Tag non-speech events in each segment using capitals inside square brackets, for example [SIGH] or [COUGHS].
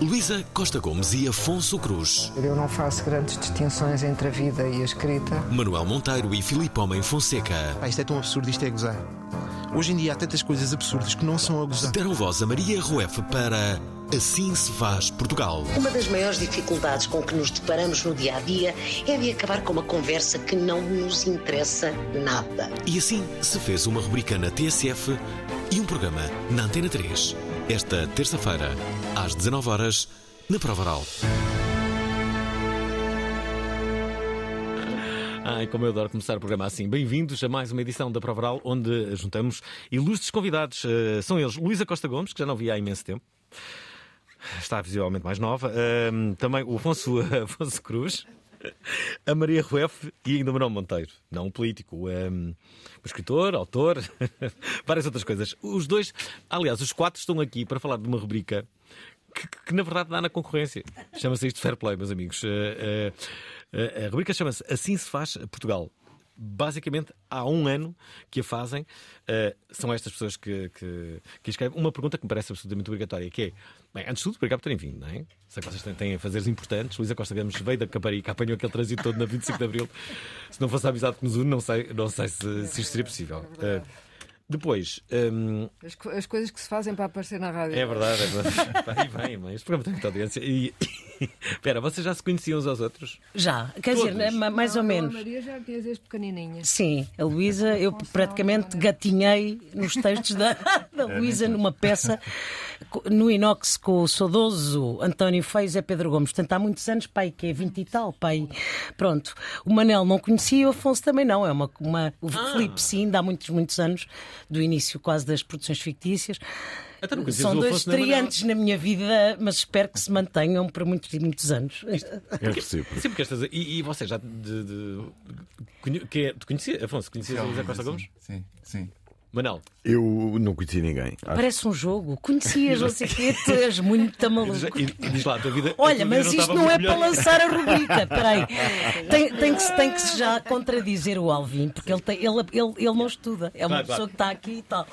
Luísa Costa Gomes e Afonso Cruz. Eu não faço grandes distinções entre a vida e a escrita. Manuel Monteiro e Filipe Homem Fonseca. Pá, isto é tão absurdo, isto é gozar. Hoje em dia há tantas coisas absurdas que não são a gozar. Deram voz a Maria Rueff para Assim se faz Portugal. Uma das maiores dificuldades com que nos deparamos no dia a dia é de acabar com uma conversa que não nos interessa nada. E assim se fez uma rubrica na TSF e um programa na Antena 3. Esta terça-feira, às 19 horas, na Prova Oral. Ai, como eu adoro começar o programa assim. Bem-vindos a mais uma edição da Prova Oral, onde juntamos ilustres convidados. Eh, são eles Luísa Costa Gomes, que já não via há imenso tempo. Está visivelmente mais nova. Também o Afonso, [LAUGHS] Afonso Cruz. [LAUGHS] A Maria Rueff e ainda o Manuel Monteiro. Não um político, um, escritor, autor, [LAUGHS] várias outras coisas. Os dois, aliás, os quatro estão aqui para falar de uma rubrica que, que, na verdade dá na concorrência. Chama-se isto Fair Play, meus amigos. Uh, uh, uh, a rubrica chama-se Assim se faz Portugal. Basicamente, há um ano que a fazem. são estas pessoas que, que, que, escrevem uma pergunta que me parece absolutamente obrigatória, que é, bem, antes de tudo, obrigado por terem vindo, não é? Sei que vocês têm, têm fazeres importantes. Luísa Costa Gamos veio da Caparica, apanhou aquele trânsito todo na 25 de Abril. Se não fosse a amizade que nos une, não sei, não sei se, se isto seria possível. Depois. Um... As, co- as coisas que se fazem para aparecer na rádio. É verdade, é verdade. Vai, vai, mas este programa tem muita audiência. E. [LAUGHS] Espera, vocês já se conheciam uns aos outros? Já, quer dizer, Todos? né, ma- mais ou A menos. Maria já tinha desde pequenininha. Sim, a Luísa, eu praticamente gatinhei nos textos da, [LAUGHS] da Luísa numa peça no inox com o saudoso António Feio e Zé Pedro Gomes. Portanto, há muitos anos, pai, que é 20 e tal, pai. Pronto. O Manel não conhecia, o Afonso também não. É uma. uma o Filipe, sim, de há muitos, muitos anos, do início quase das produções fictícias. São o dois estreantes na minha vida, mas espero que se mantenham por muitos e muitos anos. [LAUGHS] É recíproco. Sim, porque estas. E, e vocês já. De, de, conhe- que é, te conhecia? Afonso, conhecias a Luísa Costa Gomes? Sim, sim. Manel. Eu não conheci ninguém. Acho Parece um jogo. Conhecias, não sei o quê, tu és muito maluco. E, diz lá, a tua vida. Olha, tua vida mas isto estava não muito é melhor. para lançar a rubrica. Peraí. [LAUGHS] Tem, tem, que, se- tem que se já contradizer o Alvin, porque ele, tem, ele, ele, ele não estuda. É uma Vai, pessoa vai. que está aqui e tal.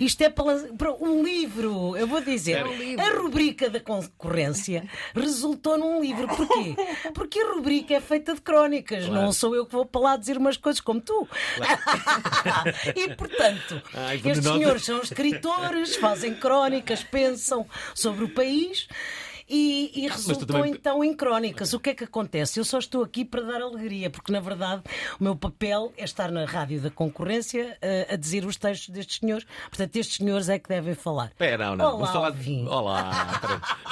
Isto é para, lan- para um livro. Eu vou dizer. Espera. A rubrica da concorrência resultou num livro. Porquê? [LAUGHS] Porque a rubrica é feita de crónicas. Claro. Não sou eu que vou para lá dizer umas coisas como tu. [LAUGHS] e portanto, Ai, estes senhores são escritores, fazem crónicas, pensam sobre o país. E, e resultou também- então em crónicas. O que é que acontece? Eu só estou aqui para dar alegria, porque na verdade o meu papel é estar na rádio da concorrência eh, a dizer os textos destes senhores. Portanto, estes senhores é que devem falar. Espera, não, não. Olá, Vamos falar Alvin. de. Olá,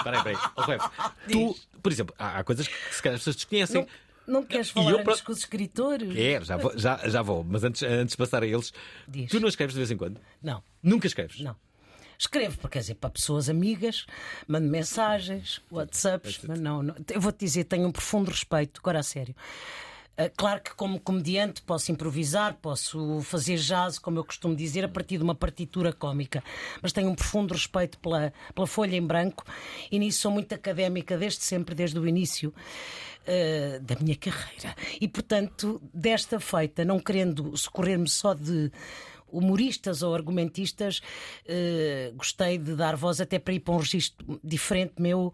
peraí, peraí. Oh, tu, por exemplo, há, há coisas que se calhar as pessoas desconhecem. Não, não queres falar eu antes pro- com os escritores? Quero, já vou, já, já vou. Mas antes, antes de passar a eles, Diz. tu não escreves de vez em quando? Não. Nunca escreves? Não. Escrevo, porque, quer dizer, para pessoas amigas, mando mensagens, WhatsApps, mas não, não. Eu vou-te dizer, tenho um profundo respeito, agora a sério. Ah, Claro que, como comediante, posso improvisar, posso fazer jazz, como eu costumo dizer, a partir de uma partitura cómica. Mas tenho um profundo respeito pela, pela folha em branco e nisso sou muito académica desde sempre, desde o início ah, da minha carreira. E, portanto, desta feita, não querendo socorrer-me só de humoristas ou argumentistas, eh, gostei de dar voz até para ir para um registro diferente meu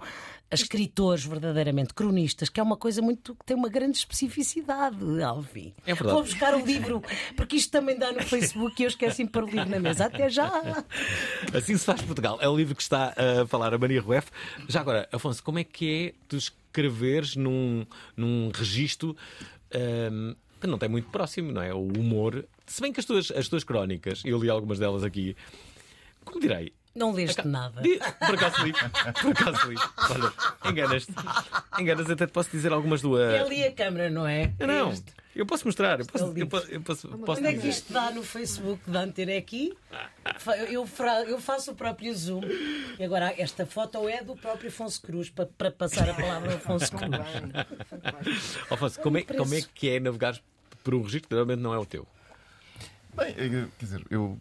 a escritores verdadeiramente cronistas, que é uma coisa muito que tem uma grande especificidade, Alvin. É verdade. Vou buscar o livro, porque isto também dá no Facebook e eu esqueci de pôr o livro na mesa. Até já! Assim se faz Portugal. É o livro que está a falar a Maria Rueff. Já agora, Afonso, como é que é tu escreveres num, num registro hum, que não tem muito próximo, não é? O humor. Se bem que as tuas, as tuas crónicas, eu li algumas delas aqui, como direi, Não leste nada. Di- Por acaso li. Por acaso li. Olha, enganas-te. Enganas, até te posso dizer algumas do. É uh, ali a câmara, não é? Eu não. Este. Eu posso mostrar. Eu posso, eu posso, eu posso, posso Onde é que isto dá no Facebook da Antena É aqui? Eu, fra- eu faço o próprio zoom. E agora esta foto é do próprio Afonso Cruz, para, para passar a palavra ao Afonso Cruz. Afonso, como é, como é que é navegar por um registro que realmente não é o teu? Bem, eh, quer dizer, eu,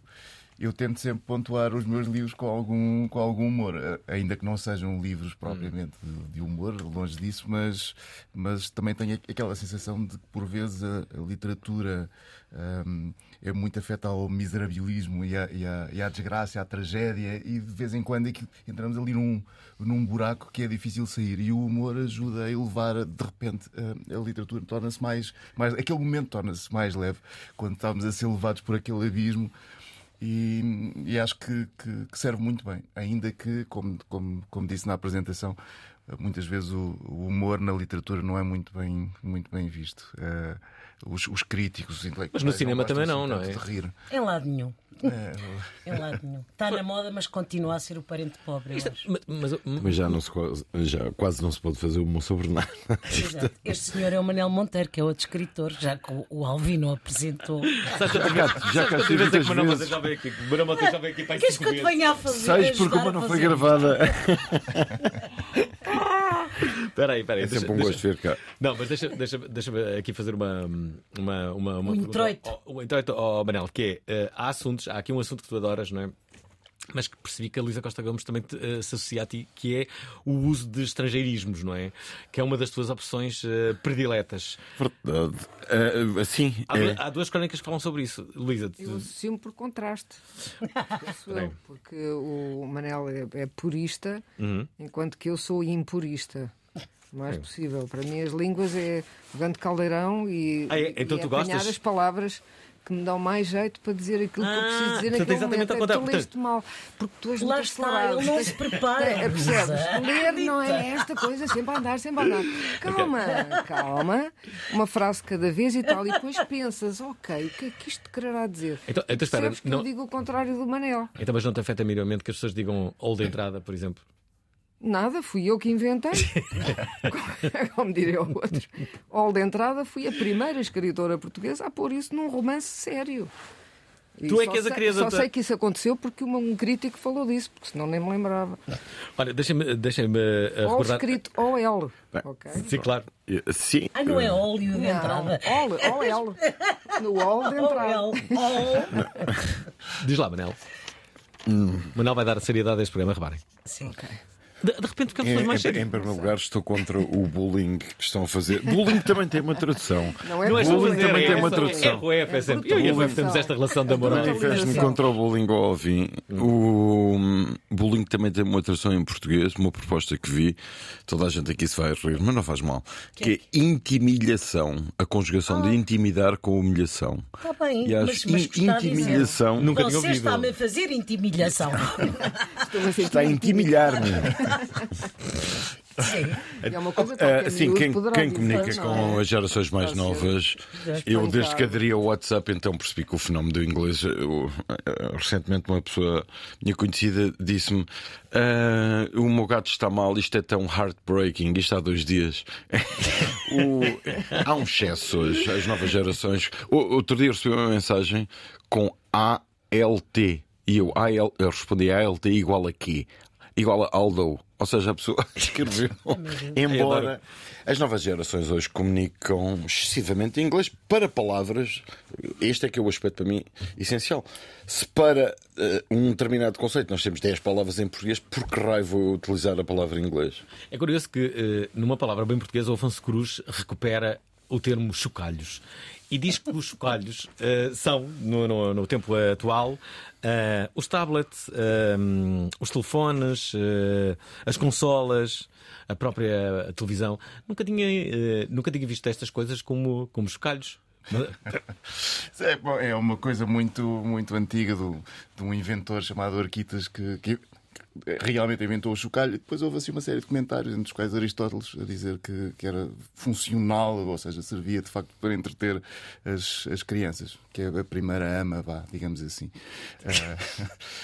eu tento sempre pontuar os meus livros com algum, com algum humor, eh, ainda que não sejam livros propriamente de, de humor, longe disso, mas, mas também tenho aquela sensação de que por vezes a, a literatura ahm, é muito afeta ao miserabilismo e à, e, à, e à desgraça, à tragédia, e de vez em quando aquilo- entramos ali num, num buraco que é difícil sair. E o humor ajuda a elevar, de repente, a, a literatura torna-se mais, mais. Aquele momento torna-se mais leve quando estamos a ser levados por aquele abismo. E, e acho que, que- que serve muito bem, ainda que, como, como, como disse na apresentação, muitas vezes o, o humor na literatura não é muito bem, muito bem visto. Eh, os, os críticos, os intelectuais. Mas no cinema gostam também não, assim não tanto é? De rir. Em lado nenhum. É, Em lado nenhum. Está na moda, mas continua a ser o parente pobre. eu Isto- acho. mas, mas- Mas já, não se, quase- já quase não se pode fazer uma sobre nada. Exato. Este senhor é o Manel Monteiro, que é outro escritor, já que o- o Alvino apresentou. Quantas Já- vezes- já cá vezes é que muitas vezes. Monteiro já veio aqui? O Manuel Monteiro já veio aqui para Queres que eu te venha a fazer? Seis, porque uma não foi gravada. [LAUGHS] Espera aí, espera aí. É deixa- sempre um deixa- gosto de ver cá. Não, mas deixa- deixa- deixa-me aqui fazer uma. uma, uma, uma Um introito. ao- Um introito ao Manel, que é: eh, há assuntos, há aqui um assunto que tu adoras, não é? Mas que percebi que a Luísa Costa Gomes também te, eh, se associa a ti, que é o uso de estrangeirismos, não é? Que é uma das tuas opções eh, prediletas. Verdade. Eh, assim, Há, é, há duas crónicas que falam sobre isso. Luísa, tu- Eu assumo por contraste. Eu, porque o Manel é, é purista, Uhum. enquanto que eu sou impurista. O mais possível. Para mim, as línguas é grande caldeirão e, Ah, é? Então e tu apanhar gostas? as palavras que me dão mais jeito para dizer aquilo que eu Ah, preciso dizer portanto, naquele momento. É, tu leste mal, porque tu és Lá muito acelerado. ele não se prepara. É, percebes? Luísa. Ler não é esta coisa, sempre a andar, sempre a andar. Calma, calma. Uma frase cada vez e tal. E depois pensas, ok, o que é que isto quererá dizer? Então, então espera, Percebes que não- eu digo o contrário do Manel. então, mas não te afeta minimamente que as pessoas digam hall de entrada, por exemplo? Nada, fui eu que inventei. [LAUGHS] Como diria o outro. Ol de entrada, fui a primeira escritora portuguesa a pôr isso num romance sério. E Tu é que és a criadora Só sei que isso aconteceu porque um crítico falou disso, porque senão nem me lembrava. Olha, deixem-me deixem eh, Ou recordar. escrito OL. Ok? Sim, claro. eh, sim. Ah, não é óleo de entrada. OL, OL. No OL de [LAUGHS] entrada. Ol, ol. Diz lá, Manel. Hum. Manel vai dar seriedade a este programa, reparem. Sim. De, de repente ficamos Em, todos mais em, sérios. em primeiro lugar, estou contra o bullying que estão a fazer. Bullying também tem uma tradução. Não é Não é bullying fazer, também é, tem uma tradução. É, o F, é sempre. Eu e a. F temos esta relação de amor. Manifesto-me contra o bullying ao Alvin. O hum, bullying também tem uma tradução em português, uma proposta que vi. Toda a gente aqui se vai rir, mas não faz mal. Que é intimilhação. A conjugação de intimidar com humilhação. Está Ah. bem, E acho mas, mas in- que está a dizer? intimilhação. Nunca tinha Você ouvido. está-me a fazer intimilhação. [LAUGHS] Está a intimilhar-me. [LAUGHS] Sim. É uma coisa Ah, sim, quem, dizer, comunica não com é? as gerações mais novas, eu desde que aderi ao WhatsApp, então percebi que o fenómeno do inglês. eu, eh, recentemente, uma pessoa minha conhecida disse-me: "Ah, O meu gato está mal, isto é tão heartbreaking, isto há dois dias. [LAUGHS] O- há um excesso hoje, as novas gerações. O- Outro dia recebi uma mensagem com ALT e eu, AL, eu respondi ALT igual a quê? Igual a Aldo. Ou seja, a pessoa [LAUGHS] escreveu. [LAUGHS] Embora as novas gerações hoje comunicam excessivamente em inglês para palavras, este é que é o aspecto para mim essencial. Se para eh, um determinado conceito nós temos 10 palavras em português, por que raio vou eu utilizar a palavra em inglês? É curioso que, eh, numa palavra bem portuguesa, o Afonso Cruz recupera o termo chocalhos. e diz que os chocalhos eh, são, no, no- no tempo atual, eh, os tablets, eh, os telefones, eh, as consolas, a própria televisão. Nunca tinha, nunca tinha visto estas coisas como, como chocalhos. É, é uma coisa muito, muito antiga do, de um inventor chamado Arquitas que, que realmente inventou o chocalho. E depois houve assim uma série de comentários, entre os quais Aristóteles a dizer que, que era funcional, ou seja, servia de facto para entreter as, as crianças, que é a primeira ama, vá, digamos assim. Ah,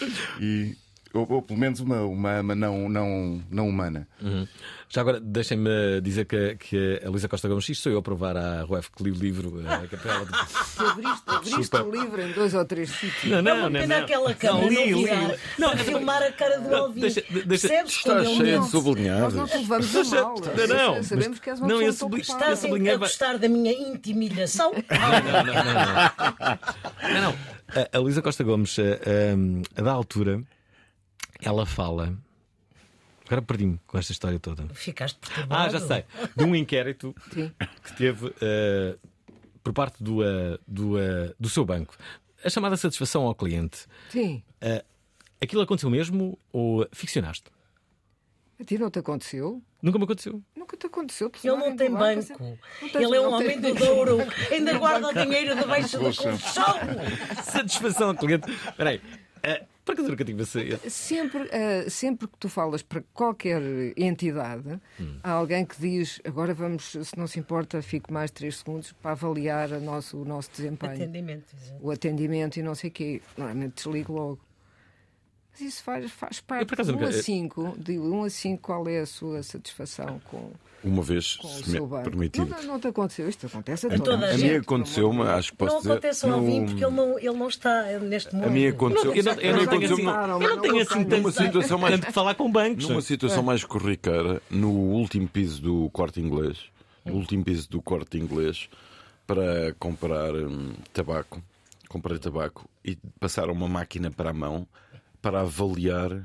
[LAUGHS] [LAUGHS] e, ou, ou pelo menos uma, uma ama não, não, não humana. Uhum. Já agora, deixem-me dizer que, que a Luísa Costa Gomes, isto sou eu a provar à Ruef que li o livro, a capela de... Tu abriste, abriste o livro em dois ou três sítios. Não, não, não. Pena não. aquela câmera li, não li, virar, li. Não, a filmar a cara do Não, Alvin. deixa- deixa- Percebes Está cheio de mente? Nós sublinhados. não te levamos a mal. Não, não, Sabemos mas- que és uma não, pessoa. Estás Esse a gostar da minha intimidação? [LAUGHS] Não, não, não, não. Não, não. A- A Luísa Costa Gomes, a, a- a da altura, ela fala. Agora perdi-me com esta história toda. Ficaste perturbado. Ah, já sei. De um inquérito Sim. que teve eh, por parte do, eh, do, eh, do seu banco. A chamada satisfação ao cliente. Sim. Aquilo aconteceu mesmo ou ficcionaste? A ti não te aconteceu? Nunca me aconteceu. Nunca te aconteceu. Ele não tem banco. Não tens- Ele é um não homem do. Douro. Ainda [LAUGHS] guarda o dinheiro debaixo do colchão. Satisfação ao cliente. Espera aí. Eh, por acaso nunca tive esse. Sempre, ah, sempre que tu falas para qualquer entidade, Hum. há alguém que diz agora vamos, se não se importa, fico mais três segundos para avaliar a nosso, o nosso desempenho. Atendimento. O atendimento e não sei o quê. Normalmente desligo logo. Mas isso faz, faz Eu, parte por acaso, de 1 nunca- a 5. De 1 a 5, qual é a sua satisfação com, Uma vez, com o se me é permitido. Não, não te aconteceu. Isto acontece a A, toda toda a a mim aconteceu-me, acho que posso Não dizer. acontece ao no- Alvin porque ele não, ele não está neste mundo. A mim aconteceu. Eu não, eu não aconteceu assim, eu não tenho assim tanto, situação mais tanto que falar com bancos. Numa situação mais corriqueira, no último piso do corte inglês, no último piso do corte inglês, para comprar hum, tabaco, comprei tabaco e passaram uma máquina para a mão para avaliar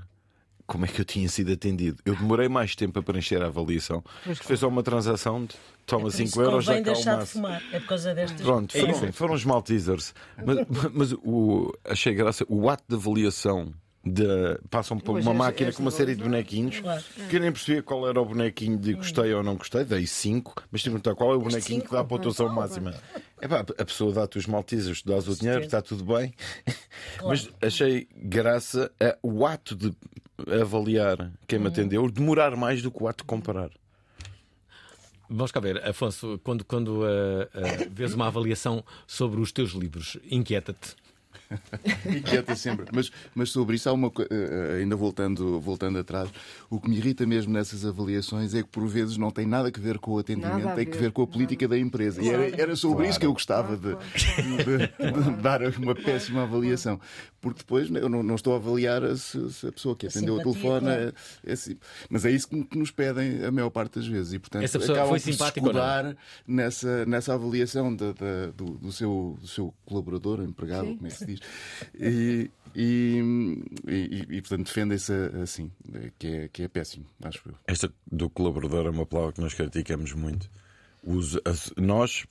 como é que eu tinha sido atendido. Eu demorei mais tempo a preencher a avaliação. Foi só uma transação de toma Por isso 5 euros, já cá o deixar de fumar. É por causa destas. Pronto, É foram, foram os Maltesers. Mas, mas o, achei graça, o ato de avaliação. De, passam por uma máquina com uma série de bonequinhos Claro. que eu nem percebia qual era o bonequinho de gostei ou não gostei, dei 5, mas tive que perguntar qual é o bonequinho que dá a pontuação máxima. É pá, a pessoa dá-te os Maltesers, tu dás o dinheiro, está tudo bem. Mas achei graça a- o ato de avaliar quem me atendeu demorar mais do que o ato de comparar. Vamos cá ver, Afonso, quando, quando ah, ah, vês uma avaliação sobre os teus livros, inquieta-te. [LAUGHS] Inquieta sempre. Mas, mas sobre isso há uma coisa, ainda voltando, voltando atrás, o que me irrita mesmo nessas avaliações é que por vezes não tem nada a ver com o Nada atendimento, a tem que ver. com a política da empresa. E era, era sobre isso que eu gostava de, [LAUGHS] de- de dar uma péssima avaliação. Porque depois eu não, não estou a avaliar se, se a pessoa que atendeu o simpatia, telefone. claro. É, é assim. Mas é isso que, que nos pedem a maior parte das vezes. E portanto Essa pessoa acabam foi simpática escudar nessa, nessa avaliação da- do, do seu, do seu colaborador, empregado, como é que se diz. E, e, e- e, portanto defendem-se assim, que é, que é péssimo, acho eu. Esta do colaborador é uma palavra que nós criticamos muito. As- nós,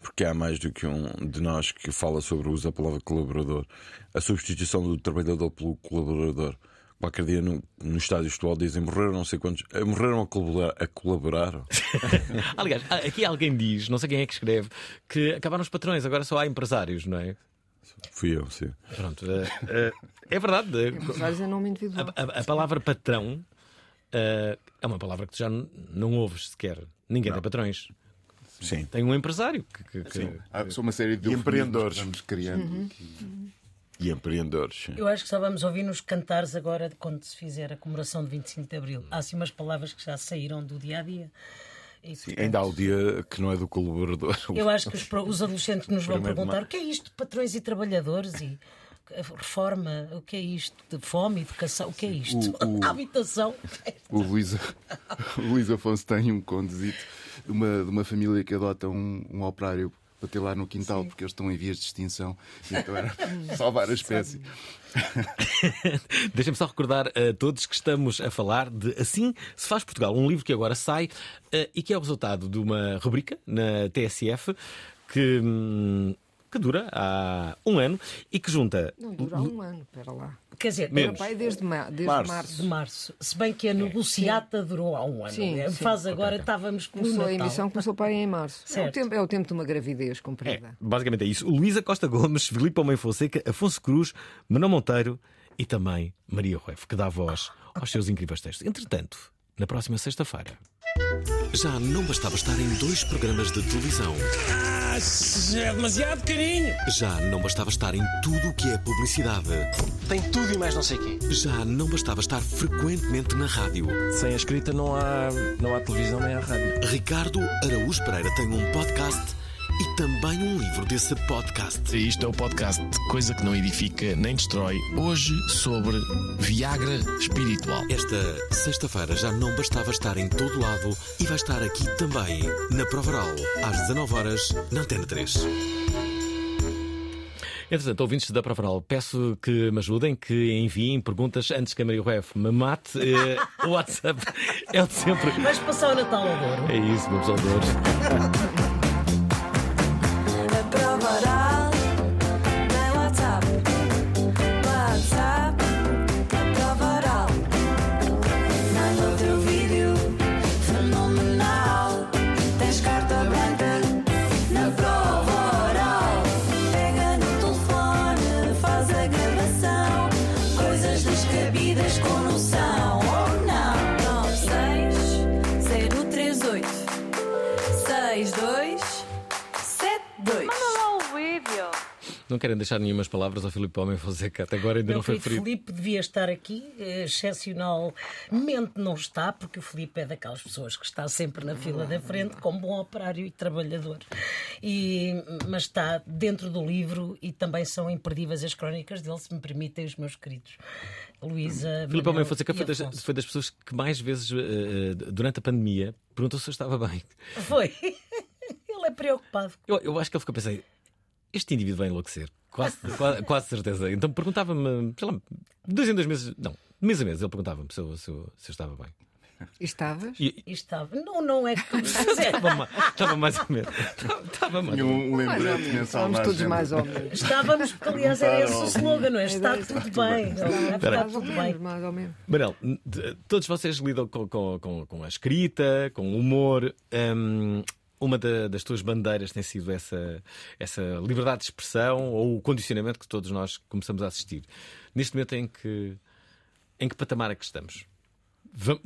porque há mais do que um de nós que fala sobre o uso da palavra colaborador, a substituição do trabalhador pelo colaborador. Qualquer dia no, no estádio futebol dizem morreram não sei quantos. eh, Morreram a colaborar. A colaborar. [LAUGHS] [LAUGHS] Aliás, aqui alguém diz, não sei quem é que escreve, que acabaram os patrões, agora só há empresários, não é? Fui eu, sim. Pronto, ah, ah, é verdade. ah, Empresários em nome individual. A, a- a palavra patrão ah, é uma palavra que tu já não ouves sequer. Ninguém tem patrões. Sim. Tem um empresário que. que- que- Há só uma série de E empreendedores. que vamos criando. Uhum. E empreendedores. sim. Eu acho que só vamos ouvir nos cantares agora quando se fizer a comemoração de 25 de Abril. Há assim umas palavras que já saíram do dia a dia. E, Sim, portanto, Ainda há o dia que não é do colaborador. [LAUGHS] Eu acho que os, os adolescentes nos vão perguntar o que é isto de patrões e trabalhadores e a reforma, o que é isto de fome, educação, o que é isto? O- o- [LAUGHS] Habitação. [LAUGHS] O Luís, o Luís Afonso tem um conduzito de uma, de uma família que adota um, um operário para ter lá no quintal, porque eles estão em vias de extinção. [LAUGHS] Então era salvar a espécie. [LAUGHS] Deixem-me só recordar a todos que estamos a falar de Assim se faz Portugal, um livro que agora sai eh, e que é o resultado de uma rubrica na TSF que, hum, que dura há um ano e que junta. Não dura há um ano, espera lá. Quer dizer, Menos. Meu pai desde, ma desde Março. março. de março. Se bem que a negociata durou há um ano. Sim, né? sim. Faz agora, estávamos com o Começou a emissão, começou para aí em março. É o, Certo. tempo, é o tempo de uma gravidez É, comprida. basicamente é isso. Luísa Costa Gomes, Filipe Homem Fonseca, Afonso Cruz, Manuel Monteiro e também Maria Rueff, que dá voz aos seus incríveis textos. Entretanto, na próxima sexta-feira. Já não bastava estar em dois programas de televisão. É demasiado carinho. Já não bastava estar em tudo o que é publicidade. Tem tudo e mais não sei o quê. Já não bastava estar frequentemente na rádio. Sem a escrita não há, não há televisão nem há rádio. Ricardo Araújo Pereira tem um podcast e também um livro desse podcast. Isto é o podcast Coisa que não edifica nem destrói. Hoje sobre Viagra espiritual. Esta sexta-feira já não bastava estar em todo lado e vai estar aqui também, na Provaral, às 19 horas na Antena 3. Entretanto, ouvintes da Provaral, peço que me ajudem, que enviem perguntas antes que a Maria Rueff me mate. Eh, o WhatsApp é o de sempre. Vais passar o Natal ao Douro. É isso, meus audores. A prova oral Não querem deixar nenhumas palavras ao Filipe Homem Fonseca, até agora ainda Meu não foi querido referido. Filipe devia estar aqui, eh, excepcionalmente não está, porque o Filipe é daquelas pessoas que está sempre na fila da frente, como bom operário e trabalhador. E, mas está dentro do livro e também são imperdíveis as crónicas dele, se me permitem, os meus queridos. Luísa. Filipe Homem Fonseca foi das, foi das pessoas que mais vezes, eh, eh, durante a pandemia, perguntou se eu estava bem. Foi. [LAUGHS] Ele é preocupado. Eu, eu acho que ele ficou a pensar: este indivíduo vai enlouquecer. Quase, quase, quase certeza. Então perguntava-me, sei lá, de dois em dois meses, não, de mês a mês, ele perguntava-me se eu, se, eu, se eu estava bem. Estavas? E, estava. Não, não é que tu [LAUGHS] estava, ma- estava mais ou menos. Estava, estava mais Tinha ou menos. um lembrete mensal Estávamos todos mais ou menos. Estávamos, porque aliás era esse o slogan, não é? Está Está tudo bem. Ou tudo bem. mais ou menos. Manel, todos vocês lidam com, com, com, com a escrita, com o humor. Hum, uma da- das tuas bandeiras tem sido essa, essa liberdade de expressão ou o condicionamento que todos nós começamos a assistir. Neste momento em que, em que patamar é que estamos? Vam-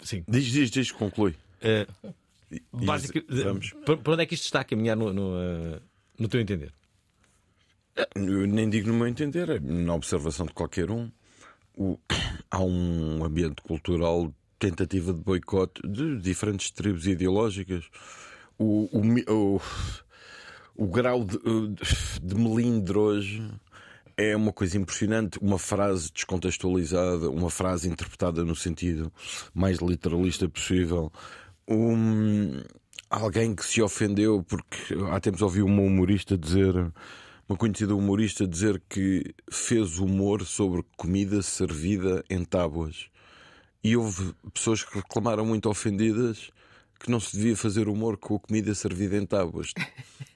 sim. Diz, diz, diz, conclui. Eh, E- básica- vamos. por onde é que isto está a caminhar no, no, eh, no teu entender? Eu nem digo no meu entender, é na observação de qualquer um. O- [COUGHS] há um ambiente cultural, tentativa de boicote de diferentes tribos ideológicas. O, o, o, o grau de, de melindre hoje é uma coisa impressionante. Uma frase descontextualizada, uma frase interpretada no sentido mais literalista possível. Um, alguém que se ofendeu porque há tempos ouvi uma humorista dizer uma conhecida humorista dizer que fez humor sobre comida servida em tábuas. E houve pessoas que reclamaram muito ofendidas que não se devia fazer humor com a comida servida em tábuas.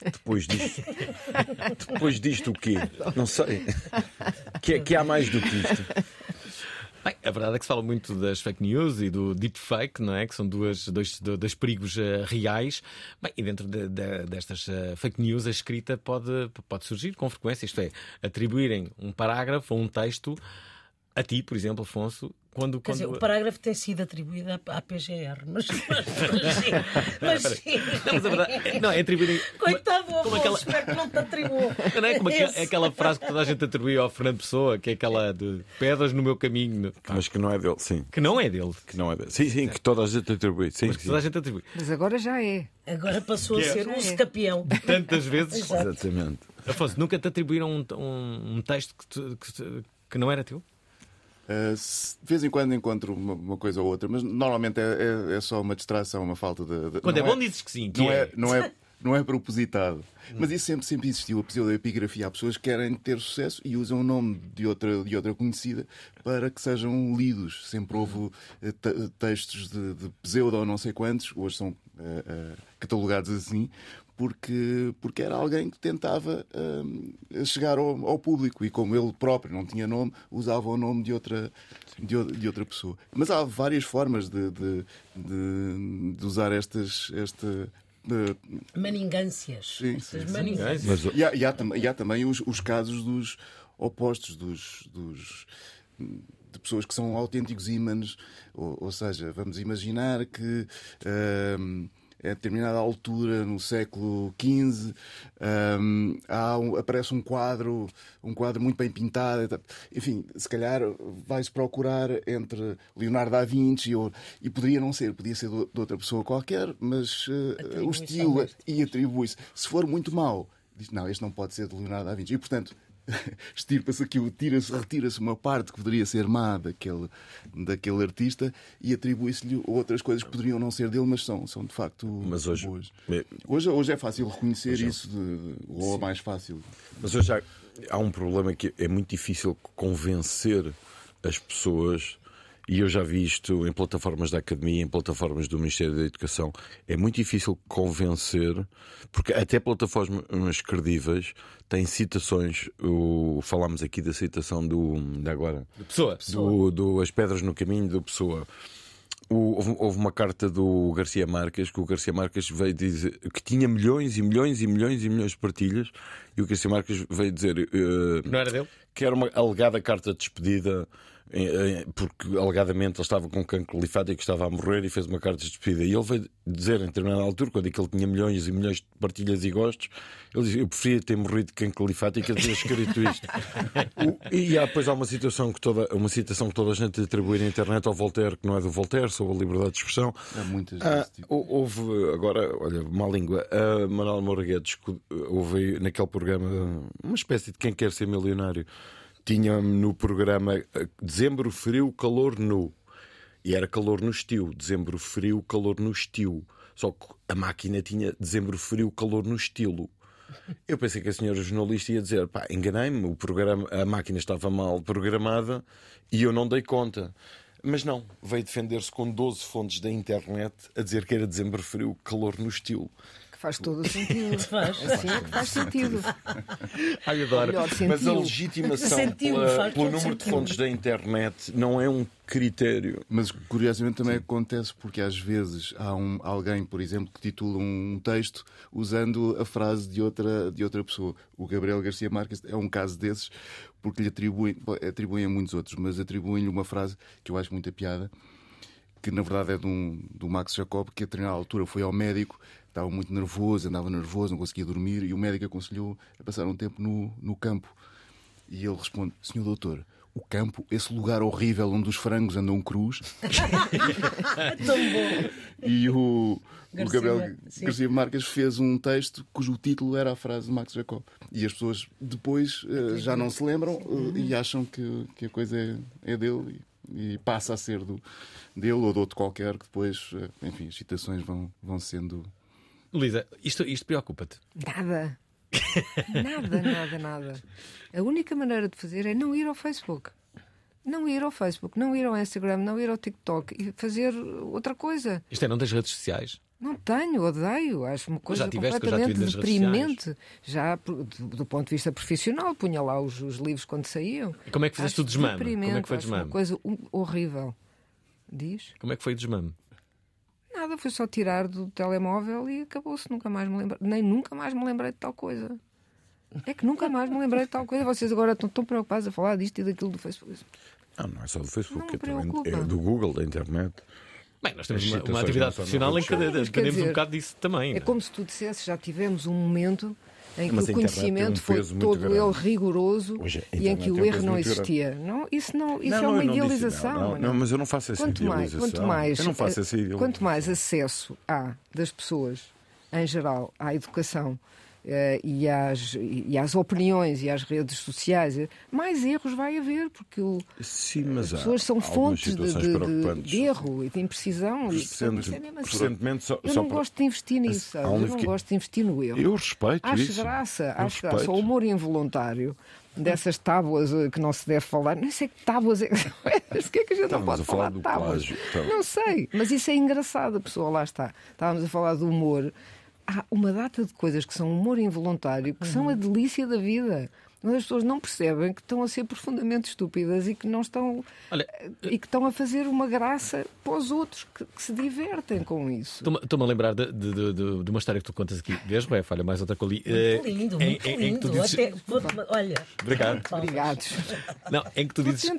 Depois disto. [LAUGHS] Depois disto o quê? Não sei. Que, que há mais do que isto. Bem, a verdade é que se fala muito das fake news e do deepfake, não é? Que são duas, dois, dois perigos eh, reais. Bem, e dentro de- de- destas eh, fake news, a escrita pode, pode surgir com frequência. Isto é, atribuírem um parágrafo ou um texto a ti, por exemplo, Afonso, quando. Quer dizer, quando... o parágrafo tem sido atribuído à, à PGR, mas, [LAUGHS] mas, mas sim. Mas sim. Não, a verdade, não, é atribuírem. [LAUGHS] Coitado avô, aquela- espero que não te atribuam. [LAUGHS] Não é como aquela, Esse. aquela frase que toda a gente atribui ao Fernando Pessoa, que é aquela de pedras no meu caminho, Mas que não é dele, sim. que não é dele, Que não é dele. Sim, sim, que toda a gente atribui. Sim, mas que sim. toda a gente atribui. Mas agora já é. Agora passou a Que é- ser um é. campeão. Tantas vezes. Exato. Exatamente. Afonso, nunca te atribuíram um, um, um texto que, tu- que que não era teu? Uh, se- de vez em quando encontro uma, uma coisa ou outra, mas normalmente é, é- é só uma distração, uma falta de. de- Quando é bom, dizes que sim. Que não é. é, não é, [LAUGHS] não é propositado. Mas isso sempre, sempre existiu, a pseudoepigrafia. Há pessoas que querem ter sucesso e usam o nome de outra, de outra conhecida para que sejam lidos. Sempre houve eh, te- textos de, de pseudo ou não sei quantos, hoje são eh, eh, catalogados assim, porque, porque era alguém que tentava eh, chegar ao, ao público e como ele próprio não tinha nome, usava o nome de outra, de, de outra pessoa. Mas há várias formas de, de, de- de usar estas. Esta, eh, Maningâncias. Sim, sim, sim. maningâncias. E, há, e há e há também os, os casos dos opostos, dos, dos- de pessoas que são autênticos ímãs. Ou, ou seja, vamos imaginar que. ehm, a determinada altura, no século XV, há um- aparece um quadro, um quadro muito bem pintado. Enfim, se calhar vai-se procurar entre Leonardo da Vinci ou, e poderia não ser, podia ser de de outra pessoa qualquer, mas eh, o estilo mesmo. e atribui-se. Se for muito mau, diz não, este não pode ser de Leonardo da Vinci. E portanto, [LAUGHS] estirpa-se aquilo, tira-se, retira-se uma parte que poderia ser má daquele, daquele artista e atribui-se-lhe outras coisas que poderiam não ser dele, mas são, são de facto Mas hoje- boas. Hoje, hoje é fácil reconhecer Hoje é- isso, de- ou é mais fácil. Mas hoje há, há um problema que é muito difícil convencer as pessoas, e eu já vi isto em plataformas da academia, em plataformas do Ministério da Educação. É muito difícil convencer, porque até plataformas credíveis têm citações. O, falámos aqui da citação do. de agora. De Pessoa. Do, do As Pedras no Caminho do Pessoa. O- houve, houve uma carta do Garcia Marques que o Garcia Marques veio dizer que tinha milhões e milhões e milhões e milhões de partilhas e o Garcia Marques veio dizer eh, Não era dele? que era uma alegada carta de despedida porque alegadamente ele estava com cancro linfático estava a morrer e fez uma carta de despedida e ele veio dizer em determinada altura quando ele tinha milhões e milhões de partilhas e gostos ele disse eu preferia ter morrido de cancro linfático a ter escrito isto [LAUGHS] O- e há, depois há uma situação que toda uma citação que toda a gente atribui na internet ao Voltaire que não é do Voltaire sobre a liberdade de expressão Há muitas ah, tipo. hou- Houve agora, olha, má língua, a Manuel Moura discu- houve naquele programa uma espécie de quem quer ser milionário. Tinha no programa eh, dezembro frio, calor nu. E era calor no estio. Dezembro frio, calor no estio. Só que a máquina tinha dezembro frio, calor no estilo. Eu pensei que a senhora jornalista ia dizer: pá, enganei-me, a máquina estava mal programada e eu não dei conta. Mas não, veio defender-se com 12 fontes da internet a dizer que era dezembro frio, calor no estilo. Faz todo o sentido. [LAUGHS] Faz. Assim é que faz sentido. Ai, adoro. Melhor Mas a sentiu. legitimação Sentiu, pela- faz pelo número de sentido. fontes da internet não é um critério. Mas curiosamente também acontece porque às vezes há um, alguém, por exemplo, que titula um texto usando a frase de outra, de outra pessoa. O Gabriel Garcia Marques é um caso desses porque lhe atribuem, atribuem a muitos outros, mas atribuem-lhe uma frase que eu acho muita piada, que na verdade é de um, do Max Jacob, que a determinada altura foi ao médico, estava muito nervoso, andava nervoso, não conseguia dormir, e o médico aconselhou a passar um tempo no, no campo. E ele responde: Senhor doutor, o campo, esse lugar horrível onde os frangos andam cruz. [LAUGHS] Tão bom. E o, o Gabriel sim. Garcia Marques fez um texto cujo título era a frase de Max Jacob. E as pessoas depois eh, já não se lembram eh, e acham que, que a coisa é, é dele e, e passa a ser do, dele ou de outro qualquer, que depois, eh, enfim, as citações vão, vão sendo. Luísa, isto, isto preocupa-te. Nada. Nada, nada, nada. A única maneira de fazer é não ir ao Facebook. Não ir ao Facebook, não ir ao Instagram, não ir ao TikTok e fazer outra coisa. Isto é, não tens redes sociais? Não tenho, odeio. Acho uma coisa já tiveste, já completamente redes deprimente. Já do, do ponto de vista profissional, punha lá os, os livros quando saíam. E como é que fizeste Acho o desmame? Como é que foi o acho uma desmame? coisa horrível. Diz? Como é que foi o desmame? Nada, foi só tirar do telemóvel e acabou-se. Nunca mais me lembrei. Nem nunca mais me lembrei de tal coisa. É que nunca mais me lembrei de tal coisa. Vocês agora estão tão preocupados a falar disto e daquilo do Facebook. Não, não é só do Facebook, é, também, é do Google, da internet. Bem, nós temos uma, uma atividade profissional em que dependemos um bocado disso também. É é? como se tu dissesses, já tivemos um momento em que Mas o conhecimento foi todo grande. ele rigoroso Hoje e em que o um erro não existia. Não, isso não, isso Não, é não, uma eu não idealização. não, não, não, mas eu não faço essa quanto mais, idealização. quanto mais, Eu não faço essa eh, idealização. Quanto mais acesso há das pessoas, em geral, à educação e, às, e às opiniões e às redes sociais, eh, mais erros vai haver, porque o, Sim, as pessoas são fontes de, de- de- erro e de imprecisão. e, portanto, isso é assim. só- eu não para- gosto de investir nisso, sabe? eu não que- gosto de investir no erro. Eu respeito Acho isso. graça, Eu acho graça. respeito. O humor involuntário dessas tábuas eh, que não se deve falar. Nem sei que tábuas é que é que a gente não pode a falar falar do tábuas? plágio, então. Não sei, mas isso é engraçado, a pessoa lá está. Estávamos a falar do humor. Há uma data de coisas que são humor involuntário, que são a delícia da vida. Mas as pessoas não percebem que estão a ser profundamente estúpidas e que não estão Olha, e que estão a fazer uma graça para os outros que, que se divertem com isso. Estou-me a lembrar de, de- de- de- uma história que tu contas aqui. Vês, Bé, falha mais outra coisa ali. Muito Eh, lindo, em- muito em- em que tu lindo. dizes- Até, olha. Obrigado. Obrigados. Não, em que tu dizes,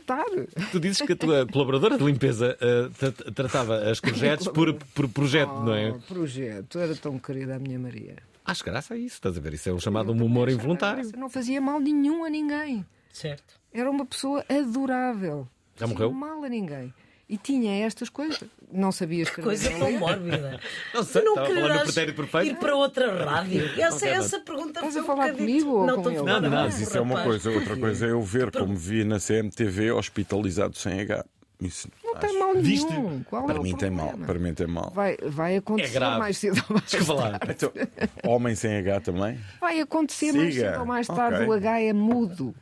tu dizes que a tua colaboradora de limpeza eh, tra- tratava as [LAUGHS] courgettes por, por projeto, não é? Oh, projeto, era tão querida a minha Maria. Acho graça a isso, estás a ver? Isso é o chamado humor involuntário. Não fazia mal nenhum a ninguém. Certo. Era uma pessoa adorável. Já Não fazia morreu? mal a ninguém. E tinha estas coisas. Não sabia escrever. Coisa tão ler. mórbida. [LAUGHS] Não sei, Tu não quererás ir para outra rádio? Essa, quero. essa pergunta Estás a um falar bocadito- comigo ou não, com estou a ele? Não, não, Mas isso é uma coisa. Outra coisa é eu ver como vi na CMTV hospitalizado sem H. Isso, Não tem acho- mal Viste? nenhum. Qual Para é o mim tem mal. Para mim tem mal. Vai, vai acontecer É grave. mais cedo ou mais tarde. Então, homem sem H também? Vai acontecer mais Siga. cedo ou mais tarde. Ok. O H é mudo.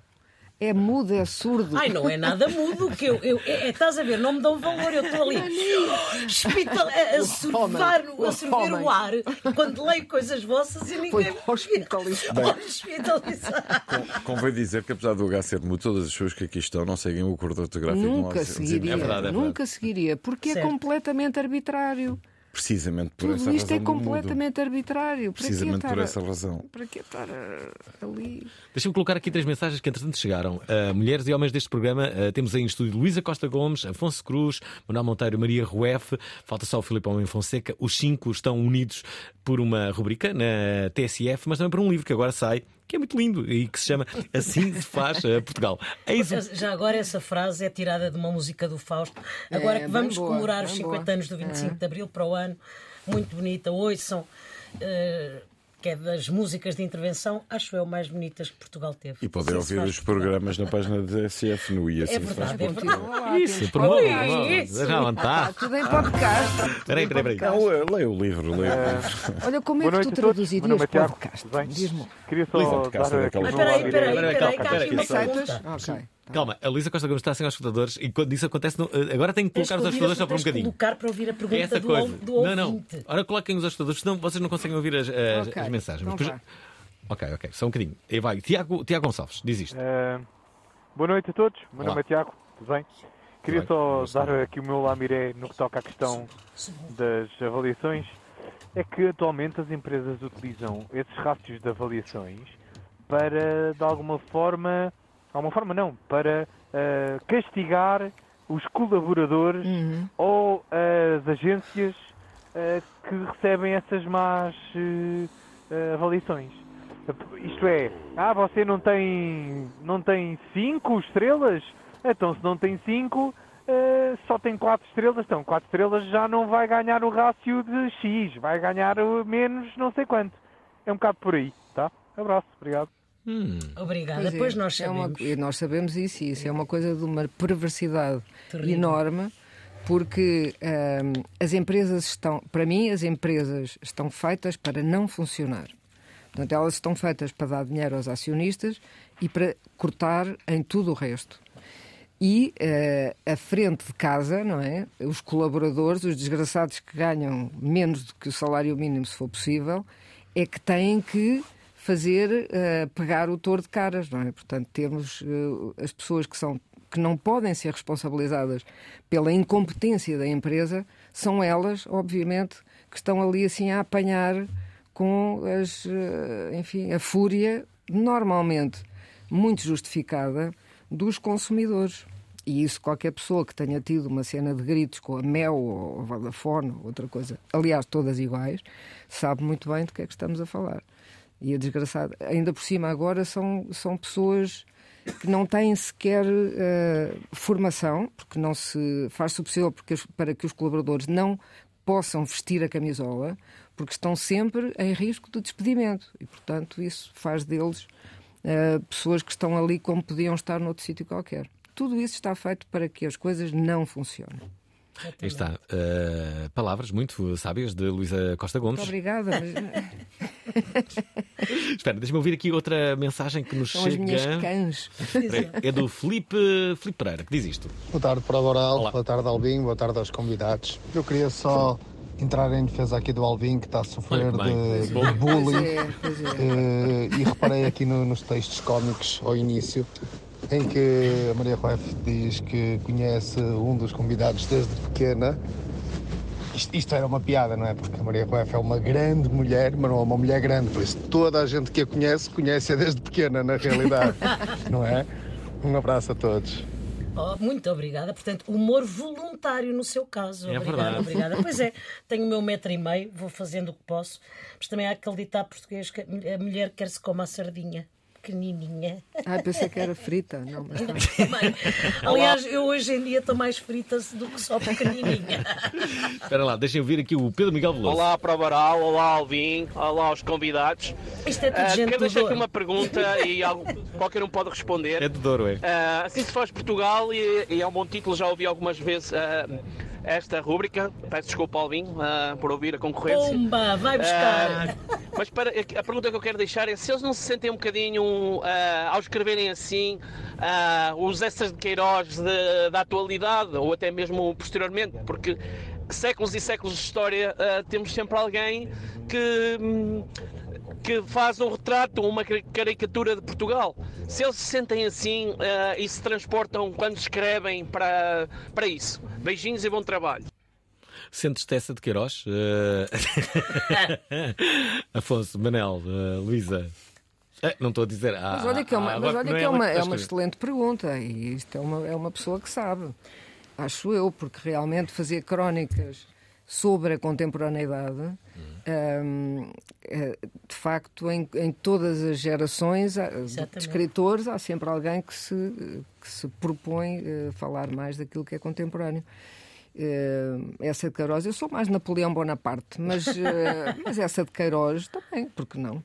É mudo, é surdo. Ai, não é nada mudo que eu. eu é, é, estás a ver, não me dão valor, eu estou ali hospital, a, a a sorver o ar quando leio coisas vossas e Foi ninguém. hospitalizado. Hospitalizado. Convém dizer que, apesar do H ser mudo, todas as pessoas que aqui estão não seguem o acordo ortográfico. Nunca seguiria. É verdade, é Nunca seguiria. Porque é Certo. completamente arbitrário. Precisamente por essa Tudo isto razão. é do mudo. completamente arbitrário. Precisamente por essa razão. Para que estar a- ali? Deixa-me colocar aqui três mensagens que entretanto chegaram. Uh, mulheres e homens deste programa, uh, temos aí em estúdio Luísa Costa Gomes, Afonso Cruz, Manuel Monteiro, Maria Rueff, falta só o Filipe Homem Fonseca. Os cinco estão unidos por uma rubrica na TSF, mas também por um livro que agora sai, que é muito lindo e que se chama Assim se faz uh, Portugal. Já agora essa frase é tirada de uma música do Fausto. Agora É, que vamos boa, comemorar os bem 50 boa. anos do 25 É. de Abril para o ano, muito bonita, ouçam. eh, que é das músicas de intervenção, acho eu, mais bonitas que Portugal teve. E podem se ouvir os programas na página da TSF no I. Assim É verdade, é verdade. Isso, temos promovo. Ui, isso. Já não Está tudo em podcast. Espera aí, espera aí, espera aí. Não, leia o livro, leia o livro. Olha, como é que tu traduzirias é podcast? Diz-me. Queria só dar Mas aí, espera aí, Espera aí, espera aí, calma, que há espera aqui uma Aceitas? pergunta. Ok. Calma, a Luísa Costa Gomes está sem aos escutadores e quando isso acontece, não- uh, agora tenho que colocar os escutadores só por um bocadinho. colocar para ouvir a É pergunta essa do, coisa. do não, não. ouvinte. Ora, coloquem os escutadores, senão vocês não conseguem ouvir as, as- Ok, as mensagens. então depois- Ok, ok, só um bocadinho. Aí vai. Tiago, Tiago Gonçalves, diz isto. Eh, boa noite a todos. Meu Olá. nome é Tiago. Tudo bem? Queria só dar aqui o meu lamiré no que toca à questão das avaliações. É que atualmente as empresas utilizam esses rácios de avaliações para, de alguma forma, alguma forma não, para eh, castigar os colaboradores Uhum. ou as agências eh, que recebem essas más eh, avaliações. Isto é, ah, você não tem não tem cinco estrelas? Então se não tem cinco, eh, só tem quatro estrelas. Então quatro estrelas já não vai ganhar o rácio de X, vai ganhar menos não sei quanto. É um bocado por aí, tá? Abraço, obrigado. Hum. Obrigada. Pois é, Depois nós é uma- sabemos. e nós sabemos isso, e isso é uma coisa de uma perversidade Terrível. enorme, porque hum, as empresas estão, para mim, as empresas estão feitas para não funcionar. Portanto, elas estão feitas para dar dinheiro aos acionistas e para cortar em tudo o resto. E eh, a frente de casa, não é? Os colaboradores, os desgraçados que ganham menos do que o salário mínimo, se for possível, é que têm que fazer eh, pegar o touro de caras, não é? Portanto, temos eh, as pessoas que são que não podem ser responsabilizadas pela incompetência da empresa, são elas, obviamente, que estão ali assim a apanhar com as, eh, enfim, a fúria normalmente muito justificada dos consumidores. E isso qualquer pessoa que tenha tido uma cena de gritos com a Mel ou a Vodafone ou outra coisa, aliás, todas iguais, sabe muito bem do que é que estamos a falar. E a desgraçada, ainda por cima agora são, são pessoas que não têm sequer eh, formação, porque não se faz-se o possível porque, para que os colaboradores não possam vestir a camisola, porque estão sempre em risco de despedimento. E, portanto, isso faz deles eh, pessoas que estão ali como podiam estar noutro sítio qualquer. Tudo isso está feito para que as coisas não funcionem. Aí está. Uh, palavras muito sábias de Luísa Costa Gomes. Muito obrigada. Mas... [LAUGHS] Espera, deixa-me ouvir aqui outra mensagem que nos São chega. as minhas cães. É do Filipe, Filipe Pereira, que diz isto. Boa tarde para o Boral, Olá. boa tarde Albin, boa tarde aos convidados. Eu queria só entrar em defesa aqui do Albin que está a sofrer de, Bom. de bullying Pois é, pois é. Eh, e reparei aqui no- nos textos cómicos ao início em que a Maria Rueff diz que conhece um dos convidados desde pequena. Isto, isto era uma piada, não é? Porque a Maria Rueff é uma grande mulher, mas não é uma mulher grande, por isso toda a gente que a conhece, conhece-a desde pequena, na realidade, [LAUGHS] não é? Um abraço a todos. Oh, muito obrigada. Portanto, humor voluntário no seu caso. É obrigada, verdade. obrigada. [LAUGHS] Pois é, tenho o meu metro e meio, vou fazendo o que posso. Mas também há aquele ditado português que a mulher quer-se como a sardinha. Pequenininha. Ai, pensei que era frita. Não, mas não. Também. Aliás, eu hoje em dia estou mais frita do que só pequenininha. Espera lá, deixem ouvir aqui o Pedro Miguel Veloso. Olá para o Baral, olá Alvin, olá aos convidados. Isto é tudo Ah, gente quero deixar aqui uma pergunta e algo, qualquer um pode responder. É de Douro, é. Ah, assim se faz Portugal e, e é um bom título, já ouvi algumas vezes ah, esta rúbrica. Peço desculpa, Alvin, ah, por ouvir a concorrência. Pumba, vai buscar. Ah, mas para, a pergunta que eu quero deixar é se eles não se sentem um bocadinho, ah, ao escreverem assim, ah, os essas de Queiroz de- da atualidade, ou até mesmo posteriormente, porque séculos e séculos de história ah, temos sempre alguém que. hum, que faz um retrato, uma cari- caricatura de Portugal. Se eles se sentem assim ah, e se transportam quando escrevem para, para isso. Beijinhos e bom trabalho. Sentes-te essa de Queiroz? Eh, [LAUGHS] Afonso, Manel, eh, Luísa. Eh, não estou a dizer. Ah, Mas olha que é uma, ah, mas agora olha não que é uma, é uma excelente pergunta e isto é uma, é uma pessoa que sabe. Acho eu, porque realmente fazer crónicas sobre a contemporaneidade, hum, eh, de facto, em, em todas as gerações há- de Exatamente. escritores, há sempre alguém que se, que se propõe eh, falar mais daquilo que é contemporâneo. Eh, essa de Queiroz, eu sou mais Napoleão Bonaparte, mas, eh, [LAUGHS] mas essa de Queiroz também, porque não?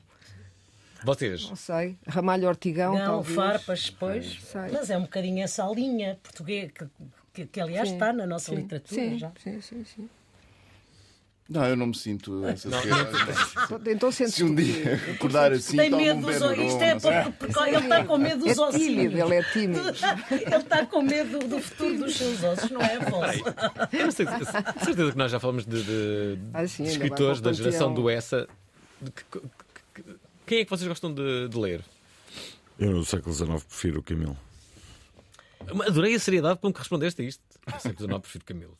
Vocês? Não sei. Ramalho Ortigão, Não, talvez. farpas, pois. Sei. Mas é um bocadinho essa linha portuguesa, que, que, que, aliás Sim, está na nossa sim, literatura sim, já. Sim, sim, sim. Não, eu não me sinto essa Não. sociedade. Então sentes Se um dia acordar assim, Tem medo um dos Benuron, Isto é não porque, porque ele está com medo dos É ossos. tímido, ele é tímido. ele está com medo do futuro dos seus ossos, não é, Afonso? Eu não sei, certeza que nós já falamos de, de- Ah, sim, de escritores da geração do Essa. De que- que- que- Quem é que vocês gostam de, de ler? Eu no século XIX prefiro o Camilo. Adorei a seriedade com que respondeste a isto. Que eu não prefiro Camilo.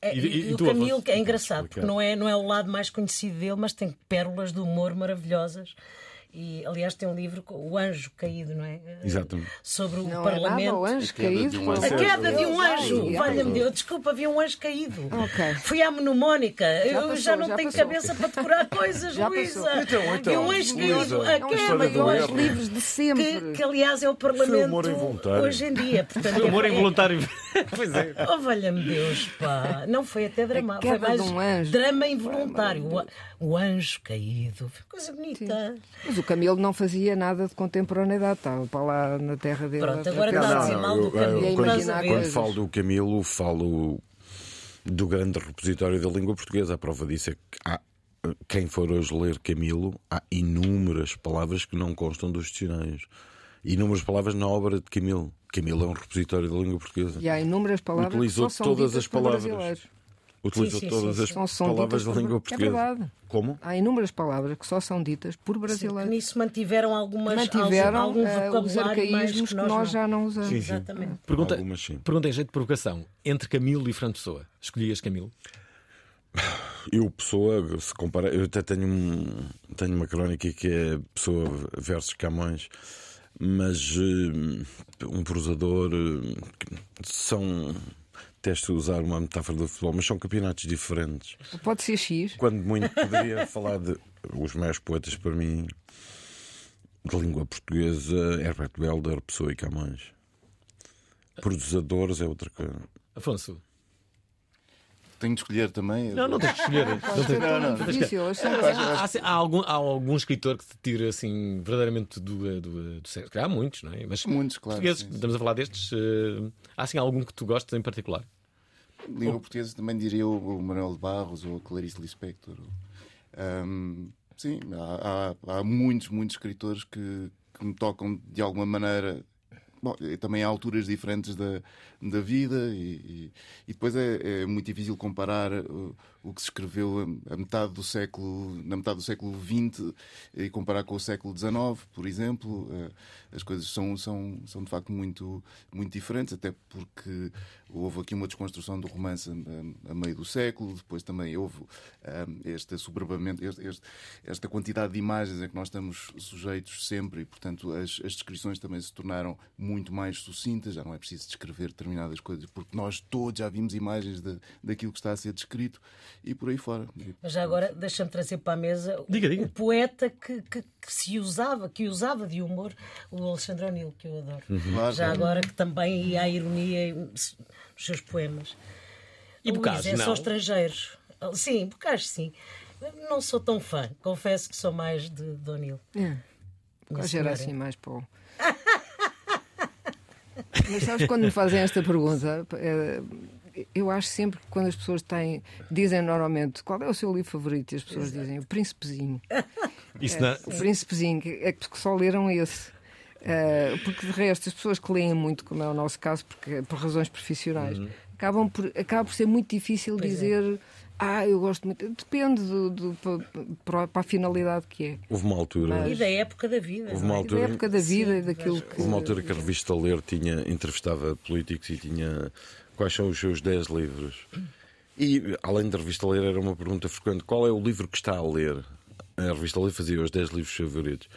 É, E- e, e- e o Camilo é engraçado, porque explicar. não é, não é o lado mais conhecido dele, mas tem pérolas de humor maravilhosas. E, aliás, tem um livro, O Anjo Caído, não é? Exatamente. Sobre o Não é Parlamento. nada o anjo A queda caído. de um anjo. A queda de um anjo, valha-me Deus, desculpa, havia um anjo caído. Ok. Fui à mnemónica, eu passou, já não já tenho passou. cabeça para decorar coisas, [LAUGHS] Já Luísa. Então, então, e um anjo Luísa, caído, a é queda de um anjo livros de sempre. que, que aliás é o Foi Parlamento hoje em dia. Portanto, Foi humor é- involuntário. [LAUGHS] pois é. Oh, valha-me Deus, pá. Não foi até drama. Foi mais um anjo. drama involuntário. O, anjo caído. Coisa bonita. Mas o Camilo não fazia nada de contemporaneidade, estava para lá na terra dele. Pronto, agora está a dizer mal do eu- Camilo. eu- E a quando, quando falo do Camilo, falo do grande repositório da língua portuguesa. A prova disso é que há, quem for hoje ler Camilo, há inúmeras palavras que não constam dos dicionários. Inúmeras palavras na obra de Camilo. Camilo é um repositório da língua portuguesa. E há inúmeras palavras Utilizou que só são todas as palavras. Utilizou Sim, sim, todas sim, as. São, são palavras da língua É portuguesa. verdade. Como? Há inúmeras palavras que só são ditas por brasileiros. nisso mantiveram algumas Mantiveram algum os vocabulário mais arcaísmos que nós já não usamos. Sim, sim. Exatamente. Pergunta, Algumas sim. pergunta em jeito de provocação. Entre Camilo e Fernando Pessoa, escolhias Camilo? Eu, Pessoa, se compara, eu até tenho, um, tenho uma crónica que é Pessoa versus Camões, mas eh, um prosador eh, são. Testo usar uma metáfora do futebol, mas são campeonatos diferentes. Pode ser X. Quando muito poderia [LAUGHS] falar de os maiores poetas para mim de língua portuguesa, Herbert Welder, Pessoa e Camões. Prosadores é outra coisa. Afonso, tenho de escolher também. Não, não tens de escolher. Não tens- Não. Há, há- algum, há algum escritor que te tire assim verdadeiramente do, do, do sexo? Há muitos, não é? Mas Muitos, claro, portugueses, sim, sim. estamos a falar destes. eh, há assim algum que tu gostes em particular? Língua portuguesa também diria o, o Manuel de Barros ou a Clarice Lispector. Ahm, sim, há, há- há muitos, muitos escritores que, que me tocam de alguma maneira. Bom, também há alturas diferentes da, da vida e, e- e depois é, é muito difícil comparar uh, o que se escreveu a, metade do século, na metade do século XX e comparar com o século XIX, por exemplo. Uh, as coisas são, são, são de facto muito, muito diferentes, até porque houve aqui uma desconstrução do romance a, a meio do século, depois também houve um, este- este- esta quantidade de imagens a que nós estamos sujeitos sempre e, portanto, as, as descrições também se tornaram muito mais sucintas, já não é preciso descrever determinadas coisas, porque nós todos já vimos imagens de, daquilo que está a ser descrito e por aí fora. Mas já agora deixa-me trazer para a mesa Diga, o, diga. o poeta que, que- que se usava, que usava de humor, o Alexandre O'Neill, que eu adoro. Uhum. Claro, já claro. agora que também ia à ironia nos seus poemas. E Luís, Bocage, é não? só estrangeiros. Sim, Bocage sim. Não sou tão fã, confesso que sou mais de, O'Neill. É. Senhora. era assim mais para o... [LAUGHS] Mas sabes quando me fazem esta pergunta? eh, Eu acho sempre que quando as pessoas têm, dizem normalmente qual é o seu livro favorito, e as pessoas dizem o Príncipezinho. [LAUGHS] Isso É, não- O Príncipezinho, que é que só leram esse. Eh, porque de resto, as pessoas que leem muito, como é o nosso caso, porque, por razões profissionais, Uhum. acabam por, acaba por ser muito difícil Pois é. dizer. Ah, eu gosto muito. Depende do, do- pa- para, para a finalidade que é. Houve uma altura. E da época da vida. Houve uma é? altura- Da época da vida e daquilo que. Houve uma altura que a revista Ler tinha, entrevistava políticos e tinha quais são os seus 10 livros. E, além da revista Ler, era uma pergunta frequente: qual é o livro que está a ler? A revista Ler fazia os 10 livros favoritos.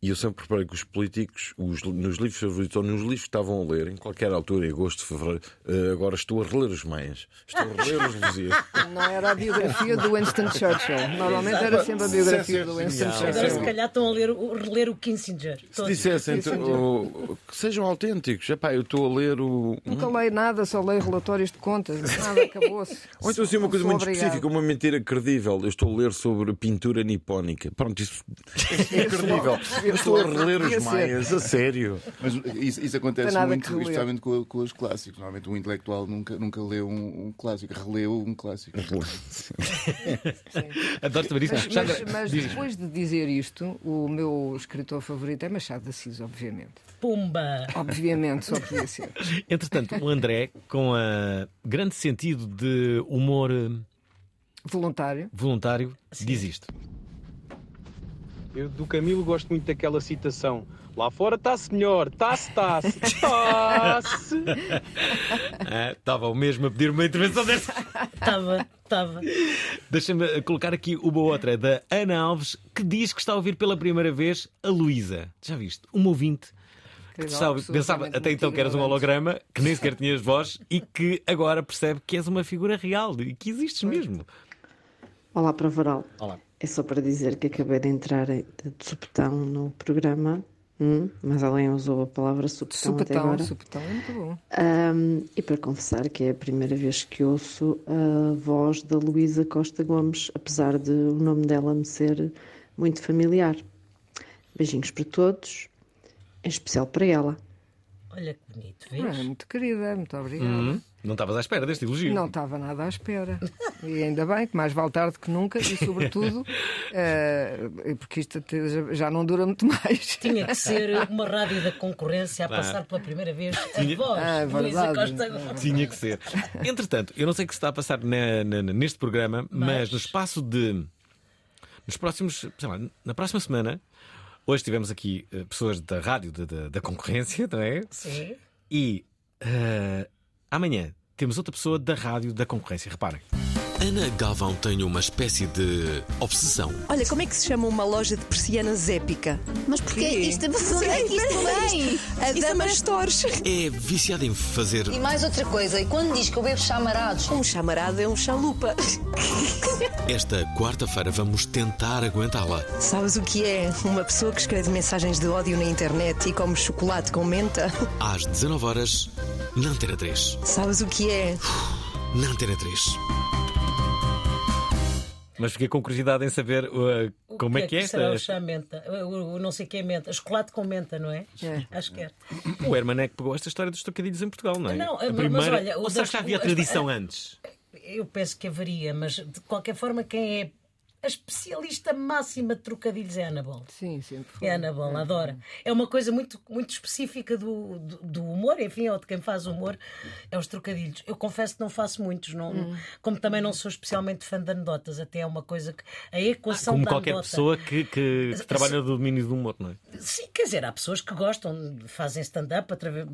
E eu sempre reparei que os políticos, os- nos livros favoritos ou nos livros que estavam a ler, em qualquer altura, em agosto, fevereiro, eh, agora estou a reler os Maias, estou a reler os Lusíadas. [LAUGHS] Não era a biografia do Winston Churchill. Normalmente era sempre a biografia do Winston Agora, se Churchill. calhar, estão a ler, o- reler o Kissinger. Se dissessem então, que sejam autênticos, Epá, eu estou a ler o. Nunca leio nada, só leio relatórios de contas. Nada, acabou-se. [LAUGHS] Ou então assim uma coisa muito obrigada. específica, uma mentira credível. Eu estou a ler sobre pintura nipónica. Pronto, isso é credível. Eu estou a reler os maias, a sério. Mas isso, isso acontece muito, especialmente com, com os clássicos. Normalmente um intelectual nunca, nunca leu um, um clássico, releu um clássico. [LAUGHS] Adoro saber isso. Mas, mas- mas depois de dizer isto, o meu escritor favorito é Machado de Assis, obviamente. Pumba! Obviamente, só podia ser. [LAUGHS] Entretanto, o André, com a grande sentido de humor eh, Voluntário. voluntário, diz isto. Eu do Camilo gosto muito daquela citação. Lá fora está-se melhor, está-se, está-se, está-se. Ah, [LAUGHS] Estava o mesmo a pedir uma intervenção [LAUGHS] dessa. Estava, estava. Deixa-me eh, colocar aqui uma outra da Ana Alves, que diz que está a ouvir pela primeira vez a Luísa. Já viste? Uma ouvinte sabe- pensava até então que eras um holograma, que nem sequer tinhas voz e que agora percebe que és uma figura real e que existes mesmo. Olá para Varal. Olá. É só para dizer que acabei de entrar de supetão no programa, hum, mas alguém usou a palavra supetão, até Supetão, agora. supetão é muito bom. Ahm, e para confessar que é a primeira vez que ouço a voz da Luísa Costa Gomes, apesar de o nome dela me ser muito familiar. Beijinhos para todos, em especial para ela. Olha que bonito, Ah, vês? muito querida, muito obrigada. Hum, não estavas à espera deste elogio. Não estava nada à espera. E ainda bem que mais vale tarde que nunca e, sobretudo, [LAUGHS] eh, porque isto já- não dura muito mais. Tinha que ser [LAUGHS] uma rádio da concorrência a Ah. passar pela primeira vez [LAUGHS] Tinha- a voz. Ah, é Luísa verdade. Costa Gomes. Tinha que ser. Entretanto, eu não sei o que se está a passar na- na- neste programa, mas... Mas- no espaço de. Nos próximos. Sei lá, na próxima semana. Hoje tivemos aqui eh, pessoas da rádio da, da- da concorrência, não é? Sim. E eh, amanhã temos outra pessoa da rádio da concorrência. Reparem. Ana Galvão tem uma espécie de obsessão. Olha, como é que se chama uma loja de persianas épica? Mas porquê? Isto- onde é que isto vem? A Isso Dama é- Stores. É viciada em fazer. E mais outra coisa, e quando diz que eu bebo chamarados? Um chamarado é um chalupa. [LAUGHS] Esta quarta-feira vamos tentar aguentá-la. Sabes o que é? Uma pessoa que escreve mensagens de ódio na internet e come chocolate com menta? Às 19 horas na Antena 3. Sabes o que é? Na Antena 3. Mas fiquei com curiosidade em saber uh, O como é que é será o esta. chá menta? O, o não sei o que é menta. Chocolate com menta, não é? Acho que é. O Herman é que pegou esta história dos trocadilhos em Portugal, não é? Não, A mas primeira... olha, o Ou será das- que já havia as- tradição antes? Eu penso que haveria, mas de qualquer forma, quem é a especialista máxima de trocadilhos é a Anabol. Sim, sempre foi. É a Anabol, adora. É uma coisa muito, muito específica do, do, do humor, enfim, ou de quem faz humor, é os trocadilhos. Eu confesso que não faço muitos, não, Hum. como também não sou especialmente fã de anedotas, até é uma coisa que a equação Como da qualquer anedota. pessoa que, que- que trabalha no domínio do humor, não é? Sim, quer dizer, há pessoas que gostam, fazem stand-up através-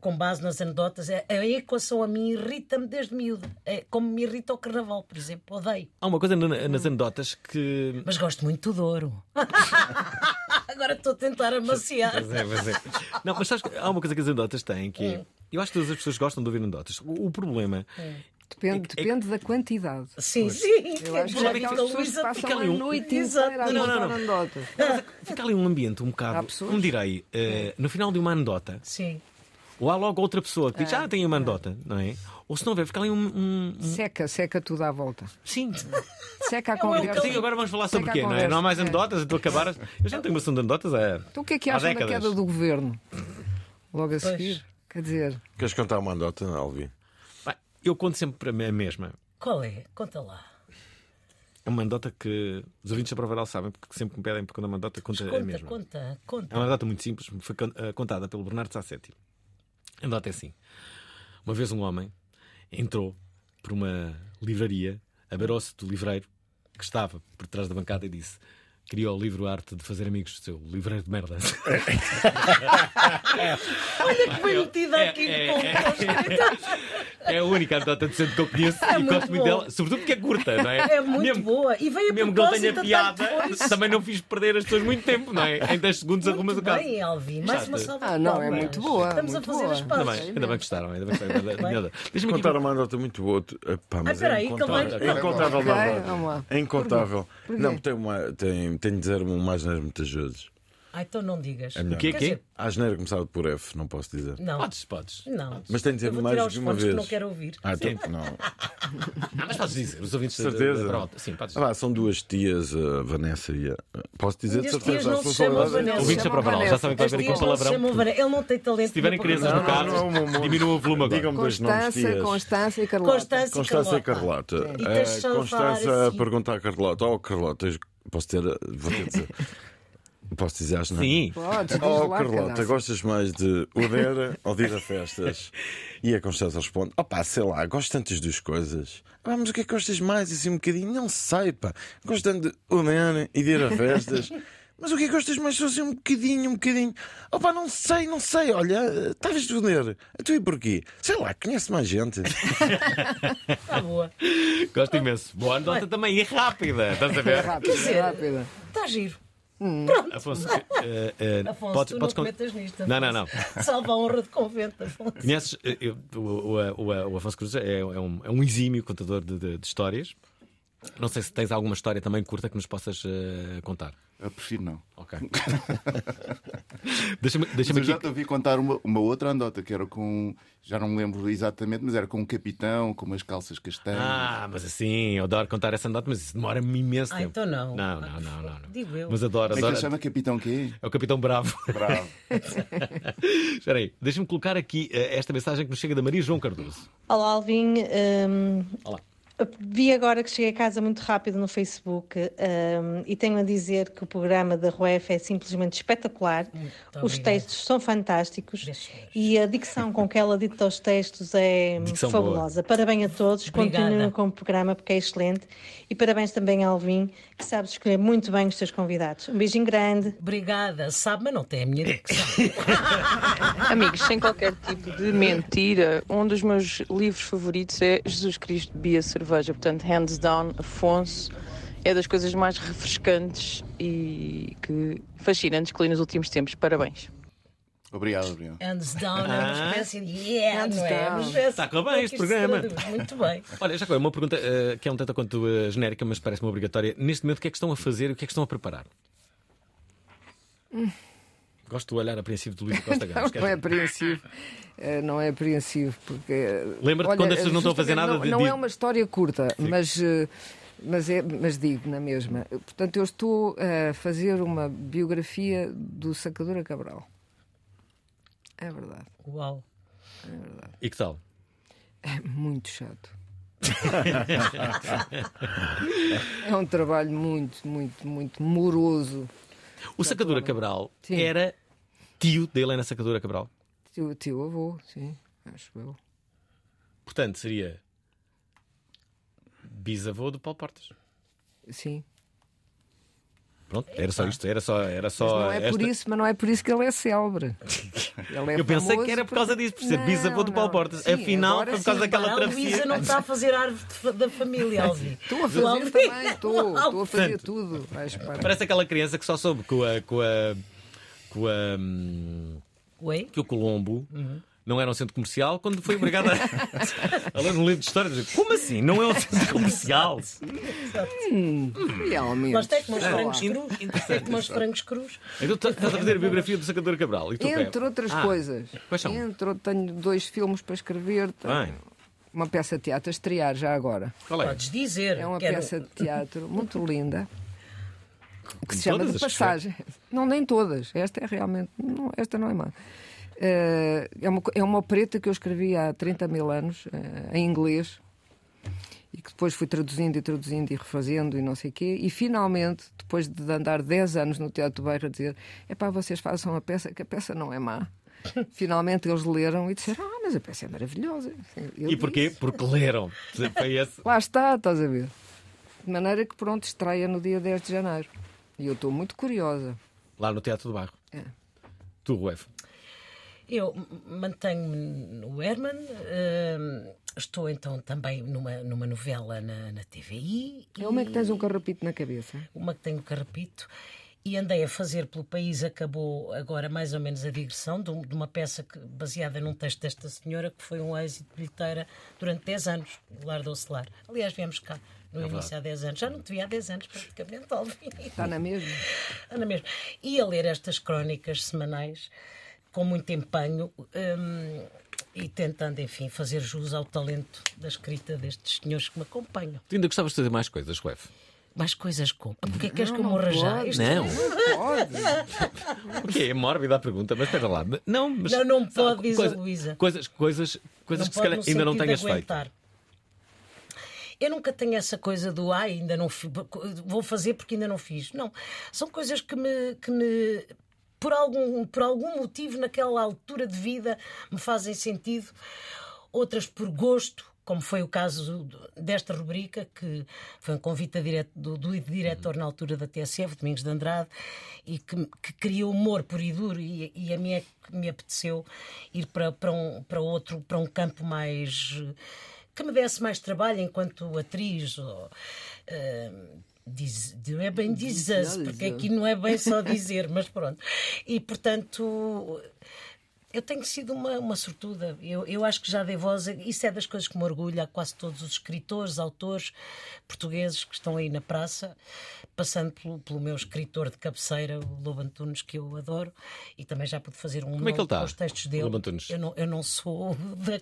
com base nas anedotas. A a equação a mim irrita-me desde miúdo. É como me irrita o carnaval, por exemplo. Odeio. Há uma coisa na- nas anedotas que. Mas gosto muito do Douro. [LAUGHS] Agora estou a tentar amaciar. Pois é, pois é. Não, mas sabes que há uma coisa que as anedotas têm que. é- Hum. Eu acho que todas as pessoas gostam de ouvir anedotas. O, o problema. Depende, depende da quantidade. Sim, Pois. sim. Eu acho que que que fica passam ali a um- noite inteira a Não, não, não. anedotas. Fica ali um ambiente um bocado. Como direi, eh, no final de uma anedota. Sim. Ou há logo outra pessoa que diz, ah, tem uma anedota, não é? Ou se não houver, fica ali um. um- um- Seca, seca tudo à volta. Sim. Seca a Sim, conversa. agora vamos falar sobre o quê, a não é? Não há mais É. anedotas, estou a acabar. Eu já não tenho uma ação de anedotas há. Então o que é que há acham da queda do governo? Logo a seguir. Quer dizer, Queres contar uma andota, Alvi? Eu conto sempre a mesma. Qual é? Conta lá. É uma anedota que os ouvintes da Provaral sabem, porque sempre me pedem para contar uma anedota, conta a Conta, mesma. conta, conta. É uma anedota muito simples, foi eh, contada pelo Bernardo Sassetti. A anedota é assim. Uma vez um homem entrou por uma livraria, abarou-se do livreiro que estava por trás da bancada e disse criou o livro Arte de Fazer Amigos, seu livreiro de merda. [LAUGHS] Olha que bem metida aqui é, com é, é a única anedota decente que eu conheço É e gosto muito dela, sobretudo porque é curta, não é? É muito boa. E veio a Mesmo que não tenha piada, também não fiz perder as pessoas muito tempo, não é? Em 10 segundos arrumas o caso. Bem, Alvin. Mais uma salva Ah, não, é muito boa, Estamos muito a fazer boa. as pazes. ainda bem que gostaram. Ainda bem que. Deixa-me aqui. Contar uma andota muito boa. tu- Epá, mas espera é aí, que ele incontável. vai- É incontável. É incontável. Não, tem uma, tem, tenho de dizer uma asneira muitas vezes. Ah, então não digas. É melhor. O quê, Quer quê? dizer, A asneira começava por F, não posso dizer. Não. Podes, podes. Não. Mas tenho de dizer mais que uma vez. que não quero ouvir. Ah, então não. [LAUGHS] Ah, mas podes dizer, os ouvintes da- certeza. da Prova. Sim, podes Ah, lá, são duas tias, a Vanessa e a. Posso dizer de certeza? tias a não se responsabilidade? Vanessa. Ouvintes da Prova já sabem que vai haver aqui um não palavrão. Ele não tem talento. Se tiverem crianças no carro, diminuam o volume agora. Digam-me dois nomes de Constância, tias. Constância e Carlota. Constância e Constância e Carlota. A de Constância a sim. perguntar à Carlota: Oh, Carlota, posso ter. Vou ter de dizer. [LAUGHS] Posso dizer às Sim. Podes, Oh, lá, Carlota, gostas mais de Odeira ou de ir a festas? [LAUGHS] E a Constância responde: opá, sei lá, gosto tanto das duas coisas. Ah, mas o que é que gostas mais? Assim um bocadinho? Não sei, pá. Gosto tanto de Odeira e de ir a festas. [LAUGHS] Mas o que é que gostas mais? Só assim um bocadinho, um bocadinho. Opá, não sei, não sei. Olha, estavas de Odeira. Tu e porquê? Sei lá, conhece mais gente. Está [LAUGHS] boa. Gosto imenso. Boa anedota também e rápida. Estás a ver? Rápida, rápida. Está giro. Afonso, eh, eh, Afonso, podes, tu podes não con- te metas nisto. Não, não, não. Afonso. Salva a honra de convento, Afonso. Conheces eh, eu- o, o, o, o Afonso Cruz é, é um, é um exímio contador de, de- de histórias. Não sei se tens alguma história também curta que nos possas eh, contar. Eu prefiro não. Ok. [LAUGHS] Deixa-me Mas deixa eu já aqui. te ouvi contar uma, uma outra andota que era com. Já não me lembro exatamente, mas era com um capitão, com umas calças castanhas. Ah, mas assim, eu adoro contar essa anedota, mas isso demora-me imenso Ah, tempo. então não. Não, não, não, não. não. Digo eu. Mas adoro, é que adoro. ele chama capitão quê? É o Capitão Bravo. Bravo. [LAUGHS] Espera aí, deixa-me colocar aqui eh, esta mensagem que nos chega da Maria João Cardoso. Olá, Alvin. Hum, Olá. Vi agora que cheguei a casa muito rápido no Facebook hum, e tenho a dizer que o programa da RUEF é simplesmente espetacular. Os obrigada. textos são fantásticos e a dicção com que ela dita os textos é Dicção fabulosa. Parabéns a todos, Obrigada. continuem com o programa porque é excelente. E parabéns também ao Alvin, que sabe escolher muito bem os seus convidados. Um beijinho grande. Obrigada. Sabe, mas não tem a minha dicção. [LAUGHS] Amigos, sem qualquer tipo de mentira, um dos meus livros favoritos é Jesus Cristo Bia Cerveja. Portanto, hands down, Afonso é das coisas mais refrescantes e que fascinantes que li nos últimos tempos. Parabéns. Obrigado, obrigado. Hands down é uma Ah. espécie de yeah, Hands não é? Espécie Está de- bem este programa. Muito bem. [LAUGHS] Olha, já agora, uma pergunta eh, que é um tanto quanto eh, genérica, mas parece-me obrigatória. Neste momento, o que é que estão a fazer e o que é que estão a preparar? Hum. Gosto do olhar apreensivo de Luís Costa Gamos. [LAUGHS] Não é apreensivo. Eh, Não é apreensivo, porque. eh, Lembra-te quando as pessoas não estão a fazer nada Não, de- não de- é uma história curta, mas eh, mas, é, mas digo na mesma. Portanto, eu estou a fazer uma biografia do Sacadura Cabral. É verdade. Uau. É verdade. E que tal? É muito chato. [LAUGHS] é um trabalho muito, muito, muito moroso. O Sacadura Cabral Sim. era tio da Helena Sacadura Cabral. Tio, tio avô, sim, acho eu. Portanto, seria bisavô do Paulo Portas. Sim. Pronto, era só isto, era só, era Mas só não é por esta- isso, mas não é por isso que ele é célebre. [LAUGHS] Ele é Eu pensei que era por causa disso, por ser Não, bisavô do Paulo. Portas. Sim, Afinal, foi por causa sim. daquela A travessia. Luísa não está a fazer árvore da família, Alvi. Estou a fazer também, estou, [LAUGHS] estou a fazer Portanto, tudo. Vais. Parece aquela criança que só soube com a. com a. com a. Oi? que o Colombo Uhum. não era um centro comercial quando foi obrigado a, [LAUGHS] a ler um livro de história. dizer, Como assim? Não é um centro comercial? Hum, realmente. Gosto é como os Ah, frangos. É como os frangos crus. Então tu estás a fazer a biografia do Sacador Cabral. E tu? Entre outras Ah, coisas. Quais são? Entre, tenho dois filmes para escrever. tenho Bem. Uma peça de teatro a estrear já agora. Qual é? Podes dizer. É uma Quero- peça de teatro muito linda. Que se chama de passagem. Não, nem todas. Esta é realmente. Não, esta não é má. Eh, é, uma, é uma opereta que eu escrevi há 30 mil anos, eh, em inglês, e que depois fui traduzindo e traduzindo e refazendo e não sei o quê. E finalmente, depois de andar 10 anos no Teatro do Bairro a dizer: é pá, vocês façam a peça, que a peça não é má. [LAUGHS] Finalmente eles leram e disseram: Ah, mas a peça é maravilhosa. Eu E porquê? Porque leram. Lá está, estás a ver. De maneira que pronto, estreia no dia 10 de janeiro. E eu estou muito curiosa. Lá no Teatro do Bairro. É. Tu, Ruef. Eu mantenho-me no Herman. hum, estou então também numa, numa novela na, na TVI. É uma que tens um carrapito na cabeça. Uma que tenho carrapito. E andei a fazer pelo país, acabou agora mais ou menos a digressão de, um- de uma peça que- baseada num texto desta senhora que foi um êxito de bilheteira durante 10 anos, o Lar do Ocelar. Aliás, viemos cá no É início há 10 anos. Já não te vi há 10 anos, praticamente, Alvin. Está na mesma? Está na mesma. E a ler estas crónicas semanais com muito empenho hum, e tentando, enfim, fazer jus ao talento da escrita destes senhores que me acompanham. Tu ainda gostavas de fazer mais coisas, Ruef? Mais coisas como? Porque é que queres Não, que eu não morra já? pode. Isto- Não. Pode. [LAUGHS] O quê? É mórbida a pergunta, mas espera lá. Não, mas, Não, não pode, diz a Luísa. Coisas, coisas, coisas Não que se pode calhar ainda não tenhas feito. Eu nunca tenho essa coisa do ai, ainda não vou fazer porque ainda não fiz. Não. São coisas que me, que me por, algum, por algum motivo, naquela altura de vida, me fazem sentido. Outras por gosto, como foi o caso desta rubrica, que foi um convite a dire- do, do diretor na altura da TSF, Domingos de Andrade, e que, que criou humor por e duro, e, e a mim é que me apeteceu ir para, para, um, para outro, para um campo mais. Que me desse mais trabalho enquanto atriz. Ou, eh, diz- não é bem dizer porque aqui não é bem só dizer, mas pronto. E portanto. Eu tenho sido uma, uma sortuda. Eu, eu acho que já dei voz. a- Isso é das coisas que me orgulha a quase todos os escritores, autores portugueses que estão aí na praça, passando pelo, pelo meu escritor de cabeceira, o Lobo Antunes, que eu adoro, e também já pude fazer um Como é que ele está, os textos dele. Lobo Antunes? Eu não, eu não sou da,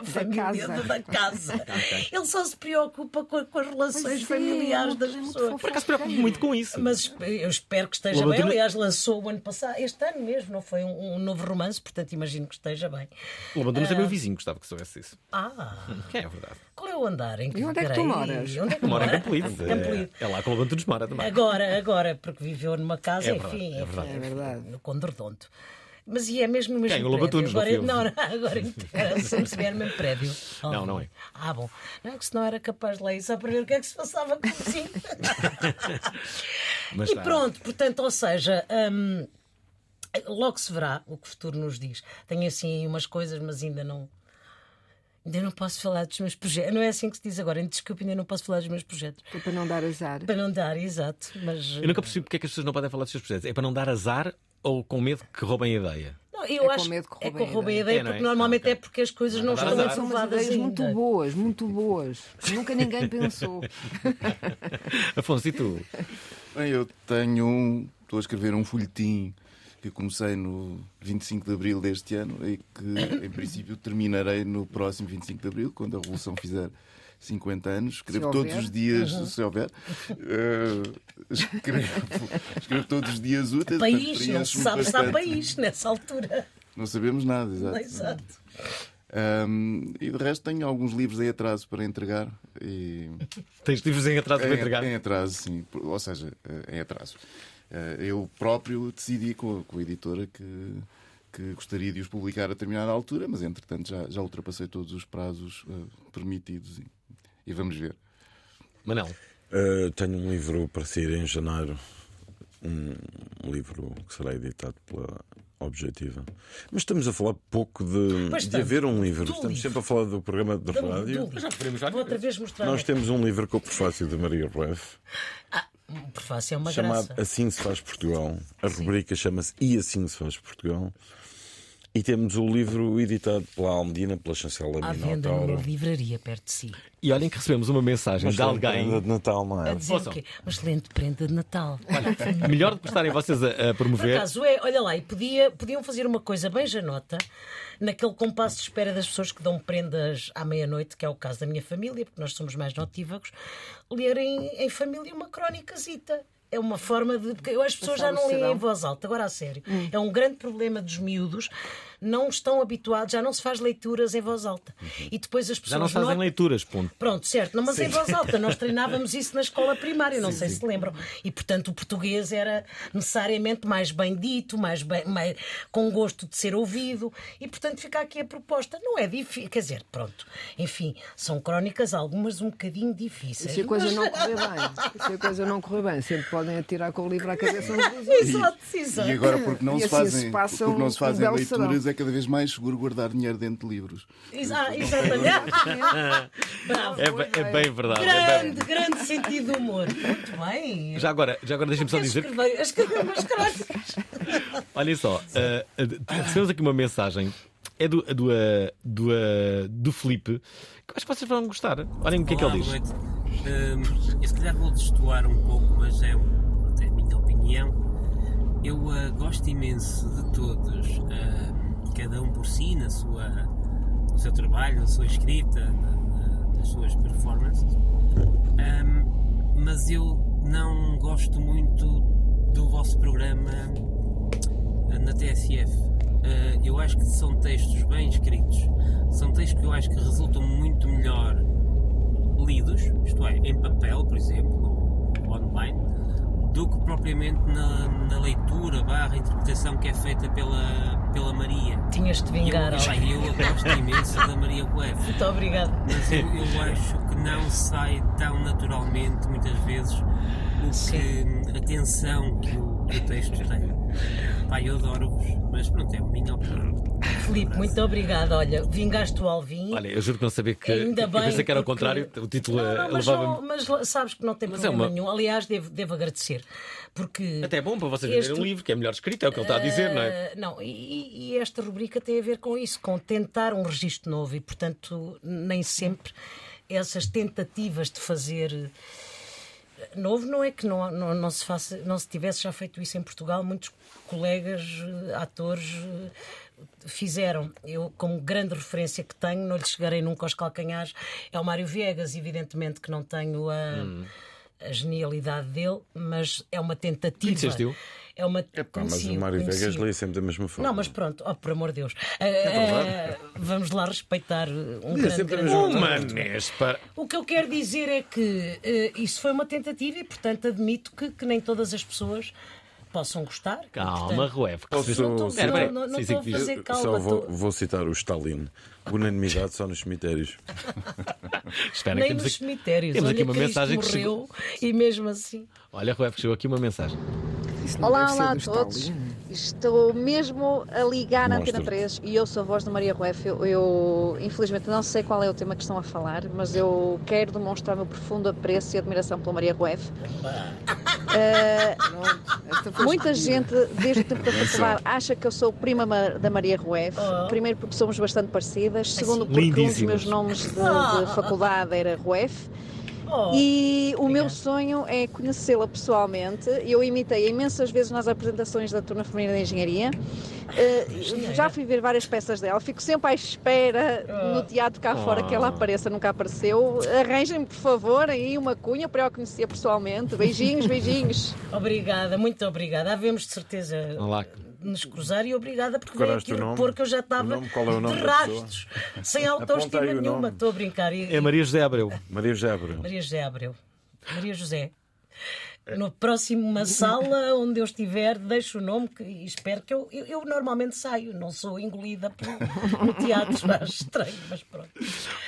da família, casa. da casa. [LAUGHS] Ok. Ele só se preocupa com, com as relações Pois é, familiares das é pessoas. Por acaso preocupo muito com isso. Mas eu espero que esteja Lobo bem. Antunes- Aliás, lançou o ano passado, este ano mesmo, não foi um, um novo romance, portanto imagino que esteja bem. O é Ah. meu vizinho, gostava que soubesse isso. Ah, Que é verdade. qual é o andar em que E onde é que tu moras? Onde é que Mora em mora? Campolide. É, é lá que o Antunes mora também. Agora, agora, porque viveu numa casa, É verdade, enfim, é enfim, verdade. É verdade. no Conde Redondo. Mas e é mesmo no mesmo Quem? Prédio. Agora, não, não, agora interessa-me se vier no mesmo prédio. Não, não é. Ah, bom. Não, que senão era capaz de lá ir só para ver o que é que se passava com o vizinho. [LAUGHS] E tá. pronto, portanto, ou seja, hum, logo se verá o que o futuro nos diz. Tenho assim umas coisas, mas ainda não. Ainda não posso falar dos meus projetos. Não é assim que se diz agora. Desculpe, ainda não posso falar dos meus projetos. Foi para não dar azar. Para não dar, exato. Mas Eu nunca percebi porque é que as pessoas não podem falar dos seus projetos. É para não dar azar ou com medo que roubem a ideia? Não, É eu com acho medo que é roubem a roubem a ideia. ideia, É, é? porque normalmente Ah, ok. é porque as coisas não Não estão aprovadas ideias ainda. muito boas, muito boas. Nunca ninguém [LAUGHS] pensou. Afonso, e tu? Bem, eu tenho um. Estou a escrever um folhetim que comecei no 25 de Abril deste ano e que, em princípio, terminarei no próximo 25 de Abril, quando a Revolução fizer 50 anos. Escrevo todos os dias, Uhum. se houver. Eh, escrevo, [LAUGHS] escrevo todos os dias úteis. País, portanto, não se sabe se há país nessa altura. Não sabemos nada, exato. Exato. Ahm, e de resto tenho alguns livros em atraso para entregar. E... Tens livros em atraso para Em- entregar? Em atraso, sim. Ou seja, eh, em atraso. Eh, Eu próprio decidi com a, com a editora que, que gostaria de os publicar a determinada altura, mas entretanto já, já ultrapassei todos os prazos eh, permitidos e, e vamos ver. Manel. Uh, tenho um livro para sair em janeiro. Um, um livro que será editado pela Objetiva. Mas estamos a falar pouco de, de haver um livro. Estamos livro. sempre a falar do programa de Do- rádio. outra vez mostrar. Nós temos um livro com o prefácio de Maria Rueff. Um prefácio é uma chamado graça. Assim se faz Portugal. A rubrica chama-se E assim se faz Portugal. E temos o livro editado pela Almedina, pela chancela À venda numa livraria perto de si. E olhem que recebemos uma mensagem de alguém. prenda de Natal, não é? A dizer o quê? Uma excelente prenda de Natal. Melhor do que estarem vocês a, a Por promover. acaso é, olha lá, e podia, podiam fazer uma coisa bem janota naquele compasso de espera das pessoas que dão prendas à meia-noite, que é o caso da minha família, porque nós somos mais notívagos, lerem em família uma crónicazita. É uma forma de. Porque as pessoas já Passar o não leem em voz alta, agora a sério. É um grande problema dos miúdos, não estão habituados, já não se faz leituras em voz alta. E depois as pessoas. Já não se fazem notam- leituras, ponto. Pronto, certo, não, mas Sim. em voz alta. Nós treinávamos isso na escola primária, não Sim, sei sim. se lembram. E portanto o português era necessariamente mais bem dito, mais, bem, mais com gosto de ser ouvido. E portanto fica aqui a proposta. Não é difícil, quer dizer, pronto. Enfim, são crónicas, algumas um bocadinho E difíceis. se a coisa mas- não correr bem, se a coisa não correr bem, sempre podem atirar com o livro à cabeça uns dos [LAUGHS] outros. Exato, exato. E agora, porque não, E se, assim fazem, se passa porque não um- se fazem leituras. É cada vez mais seguro guardar dinheiro dentro de livros. Exa- exatamente. [LAUGHS] Bravo. É, bem- é bem verdade. é bem- Grande, grande sentido de humor. Muito bem. Já agora, já agora deixem-me só dizer. Escrevi, escrevi umas crónicas. [LAUGHS] Olhem só, eh, recebemos aqui uma mensagem. É do, do, eh, do, do Felipe, que acho que vocês vão gostar. Olhem o que é que ele diz. boa noite. Hum, eu se calhar vou destoar um pouco, mas é, um- é a minha opinião. Eu ah, gosto imenso de todos, ah, cada um por si, na sua, no seu trabalho, na sua escrita, na- na- nas suas performances. Hum, mas eu não gosto muito do vosso programa ah, na TSF. Ah, eu acho que são textos bem escritos, são textos que eu acho que resultam muito melhor lidos, isto é, em papel, por exemplo, online, do que propriamente na, na leitura barra interpretação que é feita pela, pela Maria. Tinhas de vingar, Eu, eu, eu gosto imenso da Maria Coelho. [LAUGHS] Muito obrigado. Mas eu, eu acho que não sai tão naturalmente, muitas vezes, o que a tensão que o, que o texto tem. Pá, eu adoro-vos, mas pronto, é a minha opinião. Filipe, muito obrigado. Olha, vingaste o Alvin. Olha, eu juro que não sabia que. Ainda eu pensei que era o porque- contrário, o título Não, eh, não, mas, mas sabes que não tem Mas é problema uma- nenhum. Aliás, devo, devo agradecer. Porque. Até é bom para vocês verem este- um livro que é melhor escrito, é o que ele está a dizer, não é? Eh, Não, e, e esta rubrica tem a ver com isso, com tentar um registro novo e, portanto, nem sempre essas tentativas de fazer eh, novo não é que não, não, não se faça, não se tivesse já feito isso em Portugal, muitos colegas, eh, atores eh, fizeram. Eu, como grande referência que tenho, não lhe chegarei nunca aos calcanhares, é o Mário Viegas, evidentemente que não tenho a Hum. A genialidade dele, mas é uma tentativa. Conheceste-o? É uma Pá, mas conheci-o, o Mário Vegas lê sempre da mesma forma. Não, mas pronto, oh, por amor de Deus. verdade. Eh, vamos lá respeitar um Lê grande, sempre grande. Manés, para. O que eu quero dizer é que eh, isso foi uma tentativa e, portanto, admito que, que nem todas as pessoas possam gostar. Calma, Ruev. que Posso, Não estou- a fazer calma, Só vou, vou citar o Stalin. Unanimidade só nos cemitérios. [LAUGHS] Espera, nem nos aqui- cemitérios. temos Olha aqui uma Cristo mensagem que morreu e mesmo assim. Olha, Ruev, que chegou aqui uma mensagem. Olá, olá a todos. Estou mesmo a ligar na Antena Mostra. 3 e eu sou a voz da Maria Rueff. Eu, eu, infelizmente não sei qual é o tema que estão a falar, mas eu quero demonstrar o meu profundo apreço e admiração pela Maria Rueff. Eh, muita gente, desde o tempo da faculdade, acha que eu sou prima ma- da Maria Rueff. Primeiro porque somos bastante parecidas, segundo porque um dos meus nomes de, Ah. de faculdade era Rueff. Oh, e o meu sonho é conhecê-la pessoalmente. Eu imitei imensas vezes nas apresentações da Turma Feminina de Engenharia. Uh, já fui ver várias peças dela, fico sempre à espera no teatro cá fora que ela apareça, nunca apareceu. Arranjem-me, por favor, aí uma cunha para eu a conhecer pessoalmente. Beijinhos, beijinhos. [LAUGHS] Obrigada, muito obrigada. Havemos de certeza Olá. Nos cruzar e obrigada porque veio Decoraste aqui nome? repor que eu já estava nome, é de rastros, sem [LAUGHS] autoestima nenhuma. Estou a brincar. E- É Maria José Abreu. Maria José Abreu. Maria José Abreu. Maria José. No próximo uma sala onde eu estiver, deixo o nome que, e espero que eu, eu, eu normalmente saio, não sou engolida pelo, no teatro, [LAUGHS] acho estranho, mas pronto.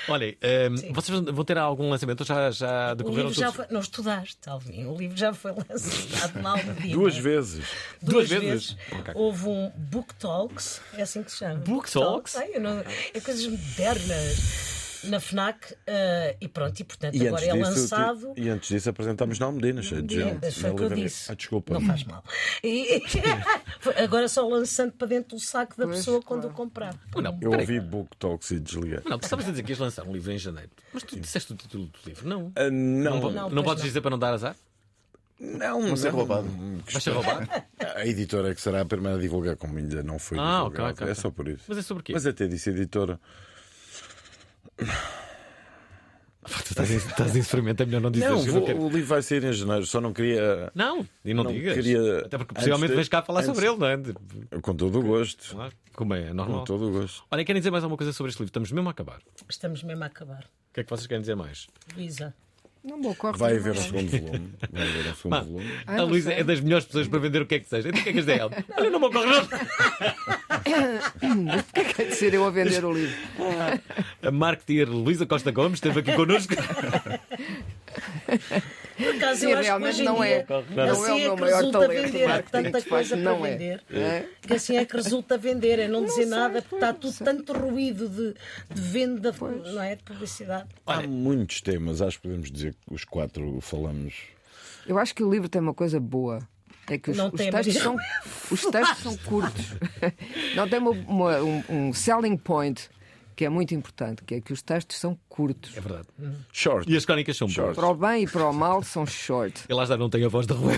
Olhem, ehm, vocês vão ter algum lançamento? Já, já decorreram já foi. Não estudaste, Alvin. O livro já foi [LAUGHS] lançado na Almedina. Duas vezes. Duas, Duas vezes. vezes? Ok. Houve um Book Talks, é assim que se chama. Book Talks? É, eu não- é coisas modernas. Na FNAC eh, e pronto, e portanto E agora é disso, lançado. e antes disso apresentámos na Almedina, cheio de gente. Foi o que eu disse. Ah, desculpa. Não faz mal. E- [LAUGHS] agora só lançando para dentro do saco da pessoa quando o comprar. Não, Eu ouvi Book Talks e desliguei. Não, tu estavas a dizer que ias lançar um livro em janeiro. Mas tu disseste o título do livro, não? Ah, não, Não, não pois podes não. dizer para não dar azar? Não, ser não. roubado. Vais ser roubado? A editora é que será a primeira a divulgar, como ainda não foi Ah, ok, divulgado. ok, É só por isso. Mas é sobre quê? Mas até disse a editora. Tu estás em, estás em sofrimento, é melhor não dizer. Não, eu não vou- quero- o livro vai sair em janeiro, só não queria. Não, e não, digas. Queria, Até porque possivelmente vens cá falar antes- sobre ele, não é? Com todo o gosto. Claro, como é, é normal. Com todo o gosto. Olha, querem dizer mais alguma coisa sobre este livro? Estamos mesmo a acabar. Estamos mesmo a acabar. O que é que vocês querem dizer mais? Luísa. Não me ocorre Vai haver um segundo volume. Vai haver um segundo volume. Ah, a não Luísa é das melhores pessoas para vender o que é que seja. Então o que é que és dela? Olha, não me ocorre nada. [COUGHS] O que é que é de ser eu a vender o livro? A marketeer Luísa Costa Gomes esteve aqui connosco. [LAUGHS] Por acaso, Sim, eu acho que realmente não é. Não é o assim meu que maior resulta talento, vender. Há tanta coisa para é. vender. É. Que assim é que resulta vender. Eu não, dizer nada porque está tudo tanto ruído de, de venda, não é? De publicidade. Há muitos temas, acho que podemos dizer que os quatro falamos. Eu acho que o livro tem uma coisa boa. É que os, os textos, são, os textos são curtos. [LAUGHS] Não tem uma- uma- um, um selling point que é muito importante, que é que os textos são curtos. É verdade. Short. E as crónicas são boas. Para o bem e para o mal são short. Ele [LAUGHS] lá está, não tem a voz da Rua.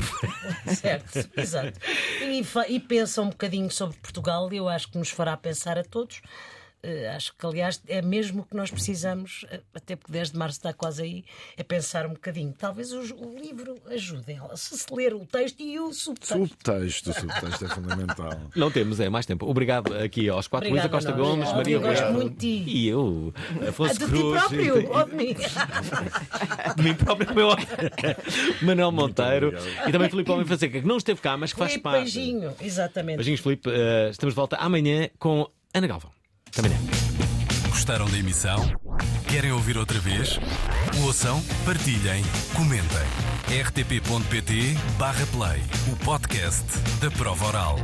Certo, exato. E, e pensa um bocadinho sobre Portugal e eu acho que nos fará pensar a todos. Eh, acho que, aliás, é mesmo o que nós precisamos, eh, até porque 10 de março está quase aí, é pensar um bocadinho. Talvez o, o livro ajude se se ler o texto e o subtexto. Subtexto, o subtexto é fundamental. [LAUGHS] Não temos, é mais tempo. Obrigado aqui aos quatro. Obrigada, Luísa Costa. Gomes, Oh, Maria eu gosto muito de ti. E eu, Afonso Ah, de ti Cruz. próprio, e- ou de mim. [LAUGHS] de mim próprio, meu [LAUGHS] Manuel Monteiro e também Filipe Homem Fonseca, que não esteve cá, mas que faz Filipe, parte. beijinho, exatamente. Beijinhos, Filipe. Eh, estamos de volta amanhã com Ana Galvão. Até amanhã. Gostaram da emissão? Querem ouvir outra vez? Ouçam, partilhem, comentem. rtp.pt/play o podcast da prova oral.